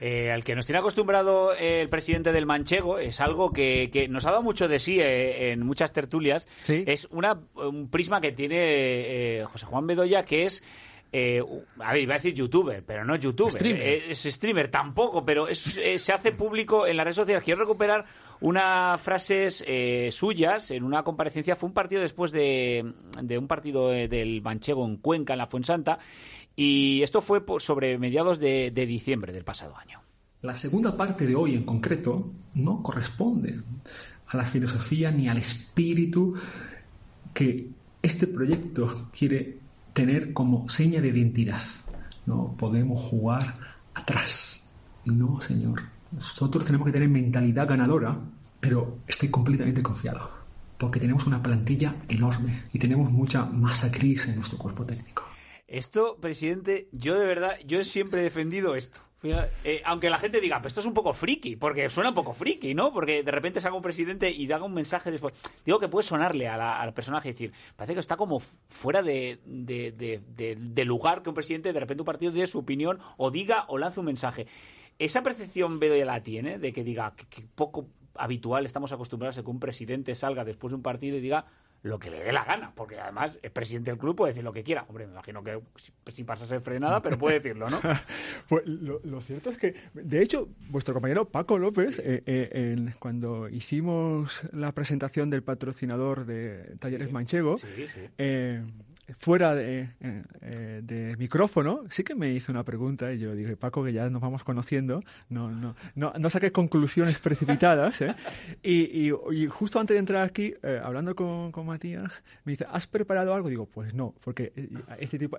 Speaker 3: Eh, al que nos tiene acostumbrado el presidente del Manchego es algo que, nos ha dado mucho de sí eh, en muchas tertulias. Es una, un prisma que tiene eh, José Juan Bedoya, que es eh, a ver, iba a decir youtuber, pero no youtuber. Streamer. Eh, es streamer tampoco, pero eh, se hace público en las redes sociales. Quiero recuperar unas frases suyas en una comparecencia. Fue un partido después de, un partido del Manchego en Cuenca, en la Fuensanta. Y esto fue sobre mediados de, de diciembre del pasado año.
Speaker 20: La segunda parte de hoy en concreto no corresponde a la filosofía ni al espíritu que este proyecto quiere tener como seña de identidad. No podemos jugar atrás. No, señor. Nosotros tenemos que tener mentalidad ganadora, pero estoy completamente confiado, porque tenemos una plantilla enorme y tenemos mucha masa gris en nuestro cuerpo técnico.
Speaker 3: Esto, presidente, yo de verdad, yo siempre he defendido esto. Eh, aunque la gente diga, pues esto es un poco friki, porque suena un poco friki, ¿no? Porque de repente salga un presidente y haga un mensaje después. Digo que puede sonarle al personaje decir, parece que está como fuera de, lugar que un presidente, de repente un partido dé su opinión o diga o lance un mensaje. Esa percepción Bedoya la tiene, de que diga que, poco habitual, estamos acostumbrados a que un presidente salga después de un partido y diga lo que le dé la gana, porque además es presidente del club, puede decir lo que quiera. Hombre, me imagino que sin pasarse frenada, pero puede decirlo, ¿no? <laughs>
Speaker 19: pues lo, cierto es que, de hecho, vuestro compañero Paco López, eh, eh, cuando hicimos la presentación del patrocinador de Talleres Manchego, eh, fuera de, eh, eh, de, micrófono, sí que me hizo una pregunta y yo dije, Paco, que ya nos vamos conociendo, no, no, no, no saques conclusiones <laughs> precipitadas. ¿eh? Y, y, justo antes de entrar aquí, hablando con, con, Matías, me dice, ¿has preparado algo? Digo, pues no, porque este tipo...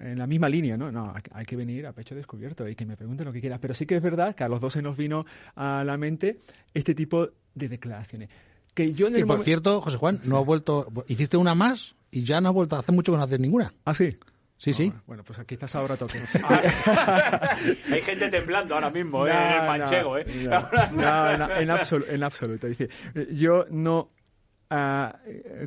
Speaker 19: en la misma línea, ¿no? No, hay que venir a pecho descubierto y que me pregunten lo que quieras. Pero sí que es verdad que a los dos se nos vino a la mente este tipo de declaraciones. Que yo en
Speaker 7: y por cierto, José Juan, no ha vuelto. ¿Hiciste una más? Y ya no ha vuelto, hace mucho que no hacer ninguna.
Speaker 19: ¿Ah, sí?
Speaker 7: Sí, sí.
Speaker 19: Bueno, pues quizás ahora toque. <laughs> <laughs>
Speaker 3: Hay gente temblando ahora mismo, ¿eh? en el manchego, ¿eh?
Speaker 19: No, en, en absoluto. yo no ah,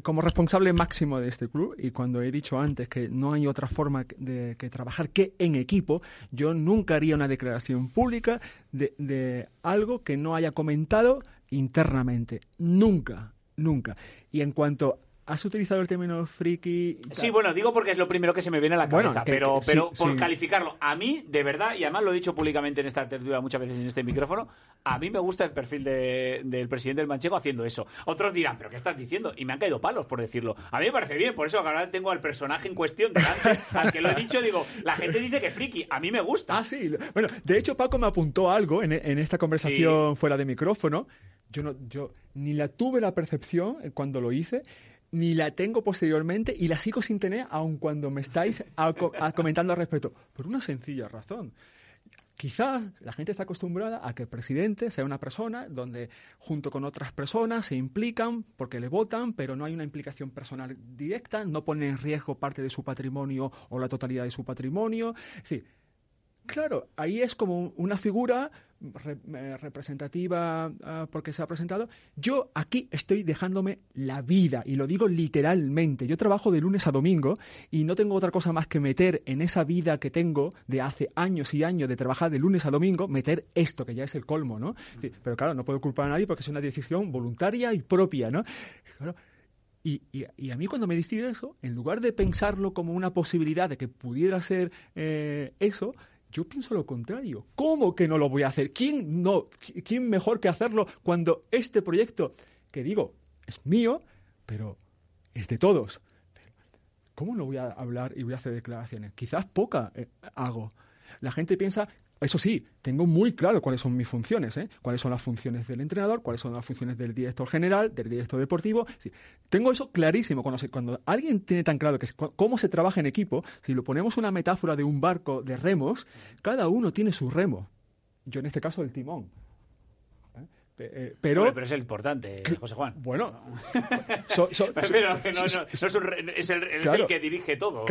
Speaker 19: como responsable máximo de este club, y cuando he dicho antes que no hay otra forma de que trabajar que en equipo, yo nunca haría una declaración pública de, de algo que no haya comentado internamente. Nunca, nunca. Y en cuanto ¿Has utilizado el término friki?
Speaker 3: Sí, bueno, digo porque es lo primero que se me viene a la cabeza, pero, pero por calificarlo, a mí, de verdad, y además lo he dicho públicamente en esta tertulia muchas veces en este micrófono, a mí me gusta el perfil del presidente del Manchego haciendo eso. Otros dirán, ¿pero qué estás diciendo? Y me han caído palos por decirlo. A mí me parece bien, por eso ahora tengo al personaje en cuestión delante, al que lo he dicho, digo, la gente dice que friki, a mí me gusta.
Speaker 19: Ah, sí. Bueno, de hecho, Paco me apuntó algo en, en esta conversación fuera de micrófono. Yo, no, yo ni la tuve la percepción cuando lo hice ni la tengo posteriormente y la sigo sin tener aun cuando me estáis comentando al respecto. Por una sencilla razón. Quizás la gente está acostumbrada a que el presidente sea una persona donde junto con otras personas se implican porque le votan, pero no hay una implicación personal directa, no pone en riesgo parte de su patrimonio o la totalidad de su patrimonio. Es claro, ahí es como una figura representativa ah, porque se ha presentado, yo aquí estoy dejándome la vida y lo digo literalmente. Yo trabajo de lunes a domingo y no tengo otra cosa más que meter en esa vida que tengo de hace años y años de trabajar de lunes a domingo, meter esto que ya es el colmo, ¿no? pero claro, no puedo culpar a nadie porque es una decisión voluntaria y propia, ¿no? Y, y, a mí cuando me decide eso, en lugar de pensarlo como una posibilidad de que pudiera ser eh, eso, yo pienso lo contrario. ¿Cómo que no lo voy a hacer? ¿Quién, no, ¿Quién mejor que hacerlo cuando este proyecto, que digo, es mío, pero es de todos? ¿Cómo no voy a hablar y voy a hacer declaraciones? Quizás poca eh, hago. La gente piensa eso sí, tengo muy claro cuáles son mis funciones, ¿eh? cuáles son las funciones del entrenador, cuáles son las funciones del director general, del director deportivo. tengo eso clarísimo. Cuando, cuando, alguien tiene tan claro que cómo se trabaja en equipo, si lo ponemos una metáfora de un barco de remos, cada uno tiene su remo. Yo en este caso el timón.
Speaker 3: Eh, pero, pero es el importante, José Juan.
Speaker 19: Bueno,
Speaker 3: pero es, el, que dirige todo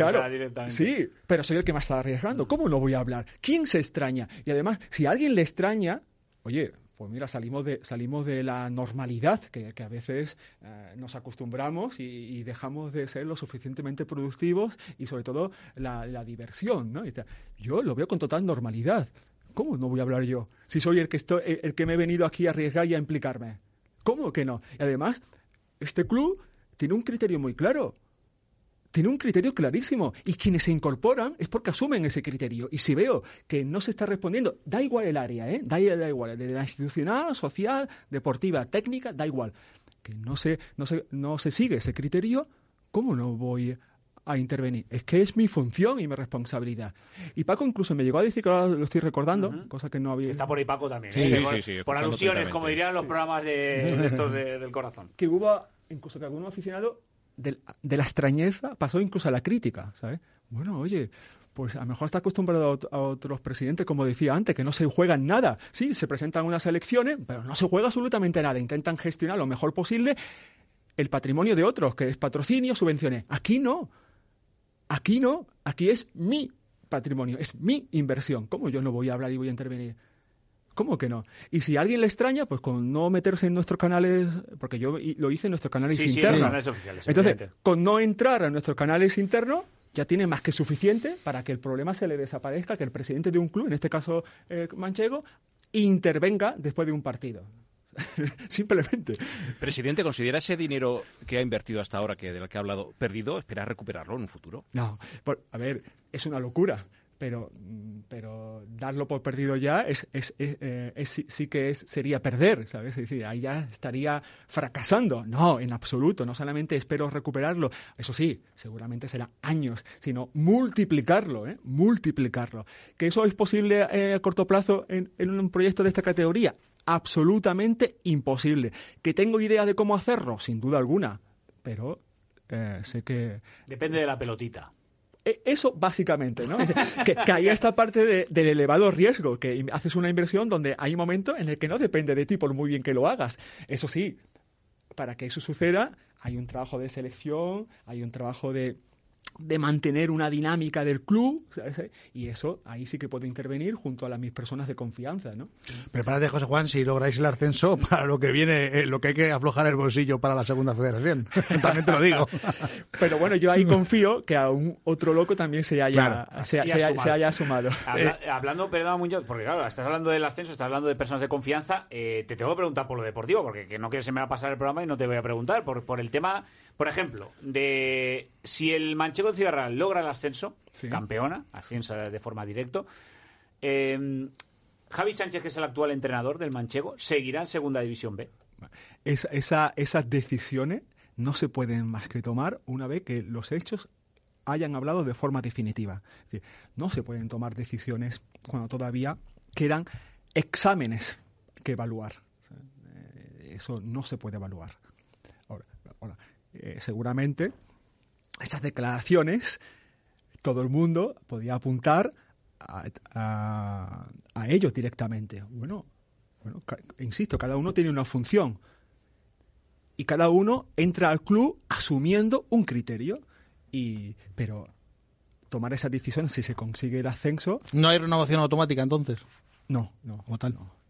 Speaker 19: Sí, pero soy el que más está arriesgando. ¿Cómo no voy a hablar? ¿Quién se extraña? Y además, si a alguien le extraña, oye, pues mira, salimos de, salimos de la normalidad que, a veces eh, nos acostumbramos y, dejamos de ser lo suficientemente productivos y sobre todo la, diversión, ¿no? yo lo veo con total normalidad. ¿Cómo no voy a hablar yo? Si soy el que, estoy, el que me he venido aquí a arriesgar y a implicarme. ¿Cómo que no? Y además, este club tiene un criterio muy claro. Tiene un criterio clarísimo. Y quienes se incorporan es porque asumen ese criterio. Y si veo que no se está respondiendo, da igual el área, ¿eh? Da, igual, de la institucional, social, deportiva, técnica, da igual. Que no se, no se, no se sigue ese criterio, ¿cómo no voy a intervenir. Es que es mi función y mi responsabilidad. Y Paco incluso me llegó a decir, que ahora lo estoy recordando, cosa que no había...
Speaker 3: Está por ahí Paco también. ¿eh? Sí, sí, por, alusiones, como dirían los programas de, <laughs> estos del corazón.
Speaker 19: Que hubo, incluso que algún aficionado de, la extrañeza pasó incluso a la crítica, ¿sabes? Bueno, oye, pues a lo mejor está acostumbrado a, otros presidentes, como decía antes, que no se juegan nada. Sí, se presentan unas elecciones, pero no se juega absolutamente nada. Intentan gestionar lo mejor posible el patrimonio de otros, que es patrocinio, subvenciones. Aquí no. Aquí no, aquí es mi patrimonio, es mi inversión. ¿Cómo yo no voy a hablar y voy a intervenir? ¿Cómo que no? Y si a alguien le extraña, pues con no meterse en nuestros canales, porque yo lo hice en nuestros canales internos. Entonces, con no entrar a nuestros canales internos, ya tiene más que suficiente para que el problema se le desaparezca, que el presidente de un club, en este caso eh, Manchego, intervenga después de un partido. <laughs> Simplemente.
Speaker 18: Presidente, ¿considera ese dinero que ha invertido hasta ahora, que del que ha hablado, perdido? ¿Espera recuperarlo en un futuro?
Speaker 19: No, a ver, es una locura pero, pero darlo por perdido ya es, es, eh, sí que es, sería perder, ¿sabes? Es decir, ahí ya estaría fracasando. No, en absoluto, no solamente espero recuperarlo, eso sí, seguramente será años, sino multiplicarlo, ¿eh? Multiplicarlo. ¿Que eso es posible eh, a corto plazo en, un proyecto de esta categoría? Absolutamente imposible. ¿Que tengo idea de cómo hacerlo? Sin duda alguna, pero eh, sé que...
Speaker 3: Depende de la pelotita.
Speaker 19: E, eso básicamente, ¿no? <laughs> que, que hay esta parte del elevado riesgo, que haces una inversión donde hay un momento en el que no depende de ti por muy bien que lo hagas. Eso sí, para que eso suceda hay un trabajo de selección, hay un trabajo de de mantener una dinámica del club, y eso ahí sí que puedo intervenir junto a las mis personas de confianza, ¿no?
Speaker 7: Prepárate, José Juan, si lográis el ascenso <laughs> para lo que viene, eh, lo que hay que aflojar el bolsillo para la segunda federación. <laughs> también te lo digo. <laughs>
Speaker 19: Pero bueno, yo ahí confío que a un otro loco también se haya, se, haya, sumado.
Speaker 3: Eh, hablando, perdón, Muñoz, porque claro, estás hablando del ascenso, estás hablando de personas de confianza, eh, te tengo que preguntar por lo deportivo, porque que no quiero se me va a pasar el programa y no te voy a preguntar, por, por el tema por ejemplo, de si el Manchego de Ciudad logra el ascenso, campeona, ascenso de forma directa, eh, Javi Sánchez, que es el actual entrenador del Manchego, seguirá en Segunda División B.
Speaker 19: Esa, esas decisiones no se pueden más que tomar una vez que los hechos hayan hablado de forma definitiva. no se pueden tomar decisiones cuando todavía quedan exámenes que evaluar. Eh, eso no se puede evaluar. Ahora, ahora eh, seguramente esas declaraciones todo el mundo podía apuntar a, ellos directamente. Bueno, bueno, insisto, cada uno tiene una función y cada uno entra al club asumiendo un criterio. Y, pero tomar esa decisión si se consigue el ascenso.
Speaker 7: ¿No hay renovación automática entonces?
Speaker 19: No, no. Como tal. No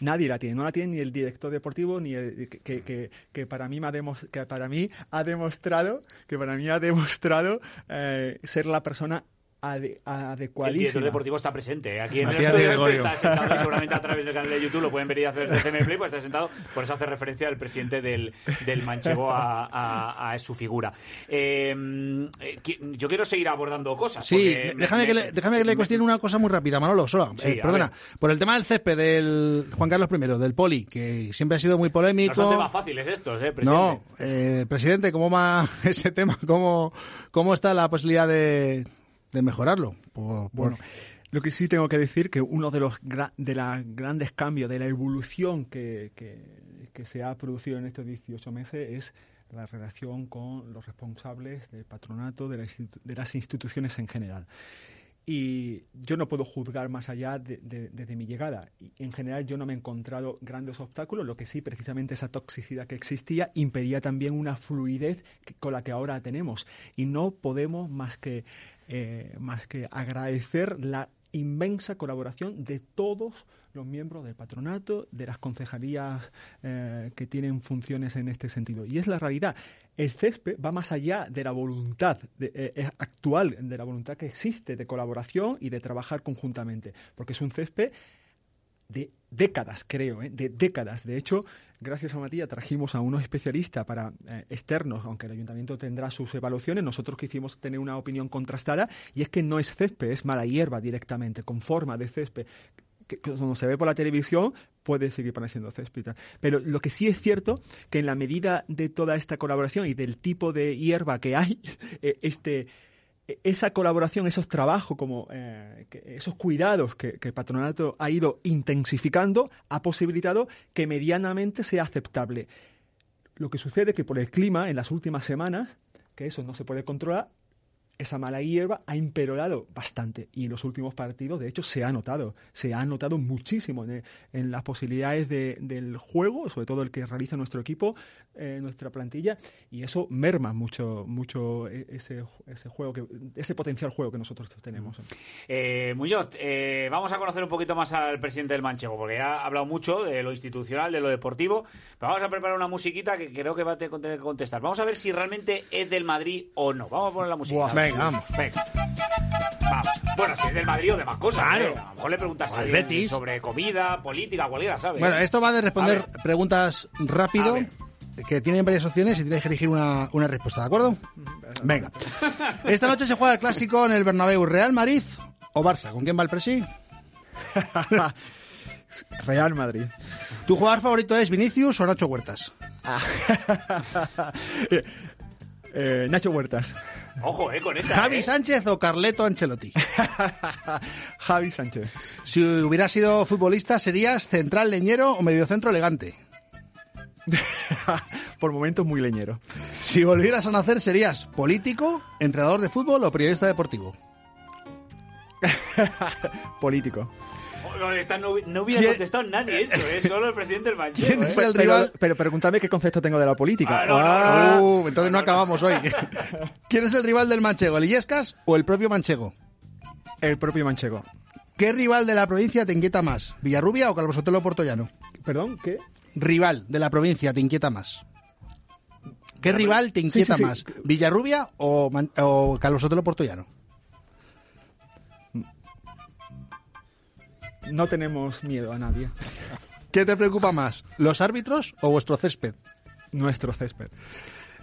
Speaker 19: nadie la tiene, no la tiene ni el director deportivo ni el que, que, para mí me ha que para mí ha demostrado que para mí ha demostrado eh, ser la persona adecuadísima. El
Speaker 3: director deportivo está presente. ¿eh? Aquí en el estudio está sentado y seguramente a través del canal de YouTube lo pueden ver y hacer de CM Play, pues está sentado. Por eso hace referencia al presidente del, del Manchego a, su figura. Eh, yo quiero seguir abordando cosas.
Speaker 7: Sí, déjame, que le, déjame que le cuestione una cosa muy rápida, Manolo, solo. perdona. Por el tema del césped del Juan Carlos I, del Poli, que siempre ha sido muy polémico. No
Speaker 3: son temas fáciles estos, ¿eh, presidente?
Speaker 7: No, presidente, ¿cómo va <laughs> ese tema? ¿Cómo, cómo está la posibilidad de de mejorarlo.
Speaker 19: bueno, lo que sí tengo que decir que uno de los de los grandes cambios, de la evolución que, que, se ha producido en estos 18 meses es la relación con los responsables del patronato, de, de las instituciones en general y yo no puedo juzgar más allá desde de, mi llegada. en general yo no me he encontrado grandes obstáculos, lo que sí, precisamente esa toxicidad que existía impedía también una fluidez con la que ahora tenemos. Y no podemos más que eh, más que agradecer la inmensa colaboración de todos los miembros del patronato, de las concejalías eh, que tienen funciones en este sentido. Y es la realidad. El CESPE va más allá de la voluntad eh, actual, de la voluntad que existe de colaboración y de trabajar conjuntamente, porque es un CESPE de décadas, creo, de décadas. De hecho, gracias a Matías, trajimos a unos especialistas para eh, externos, aunque el ayuntamiento tendrá sus evaluaciones, nosotros quisimos tener una opinión contrastada y es que no es césped, es mala hierba directamente, con forma de césped. Que, cuando se ve por la televisión puede seguir pareciendo césped. Pero lo que sí es cierto que en la medida de toda esta colaboración y del tipo de hierba que hay, <laughs> eh, este esa colaboración, esos trabajos, como eh, esos cuidados que, el patronato ha ido intensificando, ha posibilitado que medianamente sea aceptable. Lo que sucede es que por el clima, en las últimas semanas, que eso no se puede controlar, esa mala hierba ha empeorado bastante y en los últimos partidos, de hecho, se ha notado, se ha notado muchísimo en, las posibilidades del juego, sobre todo el que realiza nuestro equipo, eh, nuestra plantilla, y eso merma mucho, mucho e, ese, ese juego, que, ese potencial juego que nosotros tenemos.
Speaker 3: Eh, Muñoz, eh, vamos a conocer un poquito más al presidente del Manchego, porque ya ha hablado mucho de lo institucional, de lo deportivo, pero vamos a preparar una musiquita que creo que va a tener que contestar. Vamos a ver si realmente es del Madrid o no. Vamos a poner la música.
Speaker 7: Venga, vamos.
Speaker 3: Venga. Vamos. Bueno, si es del Madrid o de más cosas.
Speaker 7: Claro.
Speaker 3: ¿eh? A lo mejor le preguntas a alguien
Speaker 7: Betis.
Speaker 3: sobre comida, política, cualquiera, ¿sabes?
Speaker 7: Bueno, esto va de responder
Speaker 3: A ver.
Speaker 7: preguntas rápido, que tienen varias opciones y tienes que elegir una, una respuesta, ¿de acuerdo? Venga. Esta noche se juega el clásico en el Bernabéu, ¿Real Madrid o Barça? ¿Con quién va el presi? <laughs>
Speaker 19: Real Madrid.
Speaker 7: ¿Tu jugador favorito es Vinicius o Nacho Huertas? <laughs>
Speaker 19: Eh, Nacho Huertas.
Speaker 3: Ojo, eh, con esa.
Speaker 7: ¿Javi
Speaker 3: eh.
Speaker 7: Sánchez o Carleto Ancelotti? <laughs>
Speaker 19: Javi Sánchez.
Speaker 7: Si hubieras sido futbolista, ¿serías central leñero o mediocentro elegante? <laughs>
Speaker 19: Por momentos muy leñero.
Speaker 7: Si volvieras a nacer, ¿serías político, entrenador de fútbol o periodista deportivo? <laughs>
Speaker 19: Político.
Speaker 3: No, esta no, no hubiera
Speaker 19: ¿Quién-
Speaker 3: contestado nadie eso, ¿eh? Solo el presidente del Manchego.
Speaker 7: ¿Quién
Speaker 3: ¿eh?
Speaker 7: es el
Speaker 19: Pero,
Speaker 7: rival?
Speaker 19: pero pregúntame qué concepto tengo de la política.
Speaker 3: Ah, no, no,
Speaker 19: Ah,
Speaker 7: Uh, entonces no acabamos hoy. <laughs> ¿Quién es el rival del Manchego, el Illescas o el propio Manchego?
Speaker 19: El propio Manchego.
Speaker 7: ¿Qué rival de la provincia te inquieta más? ¿Villarrubia o Calvo Sotelo Portollano?
Speaker 19: ¿Perdón? ¿Qué?
Speaker 7: Rival de la provincia te inquieta más. ¿Qué rival te inquieta
Speaker 19: sí, sí.
Speaker 7: más? ¿Villarrubia o, Man- o Calvo Sotelo Portollano?
Speaker 19: No tenemos miedo a nadie.
Speaker 7: ¿Qué te preocupa más? ¿Los árbitros o vuestro césped?
Speaker 19: Nuestro césped.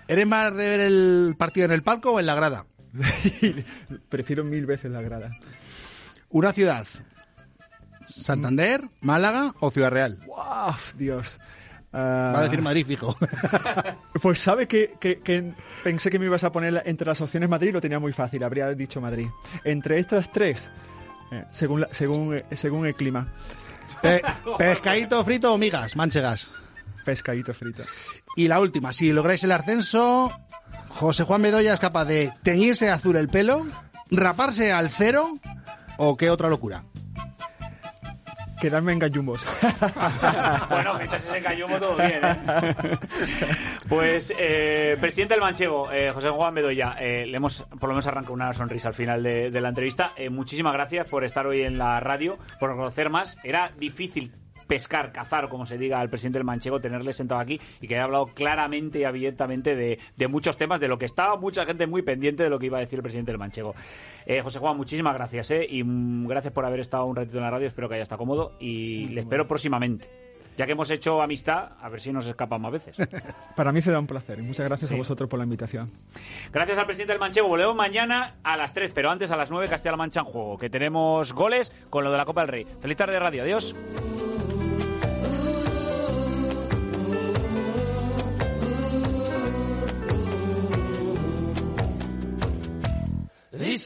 Speaker 7: ¿Eres más de ver el partido en el palco o en la grada? <laughs>
Speaker 19: Prefiero mil veces la grada.
Speaker 7: ¿Una ciudad? ¿Santander, Málaga o Ciudad Real?
Speaker 19: ¡Wow! Dios.
Speaker 7: Va a decir Madrid, fijo. <laughs>
Speaker 19: Pues sabe que, que- que pensé que me ibas a poner entre las opciones Madrid, lo tenía muy fácil, habría dicho Madrid. Entre estas tres, eh, según, la- según, eh, según el clima, <laughs>
Speaker 7: Pe- ¿Pescadito frito o migas, manchegas?
Speaker 19: pescadito frito.
Speaker 7: Y la última, si lográis el ascenso, José Juan Bedoya es capaz de teñirse azul el pelo, raparse al cero o qué otra locura.
Speaker 19: Quedarme en gallumbos. <laughs>
Speaker 3: bueno, mientras ese cayumo todo bien, ¿eh? Pues, eh, presidente del Manchego, eh, José Juan Bedoya, eh, le hemos por lo menos arrancado una sonrisa al final de, de la entrevista. Eh, muchísimas gracias por estar hoy en la radio, por conocer más. Era difícil pescar, cazar, como se diga al presidente del Manchego, tenerle sentado aquí y que haya hablado claramente y abiertamente de, de muchos temas, de lo que estaba mucha gente muy pendiente de lo que iba a decir el presidente del Manchego. Eh, José Juan, muchísimas gracias, ¿eh? Y mm, gracias por haber estado un ratito en la radio, espero que haya estado cómodo y le espero próximamente. Ya que hemos hecho amistad, a ver si nos escapan más veces. <laughs>
Speaker 19: Para mí será un placer y muchas gracias
Speaker 3: Sí.
Speaker 19: a vosotros por la invitación.
Speaker 3: Gracias al presidente del Manchego. Volvemos mañana a las 3, pero antes a las 9 Castilla-La Mancha en juego, que tenemos goles con lo de la Copa del Rey. Feliz tarde de radio. Adiós.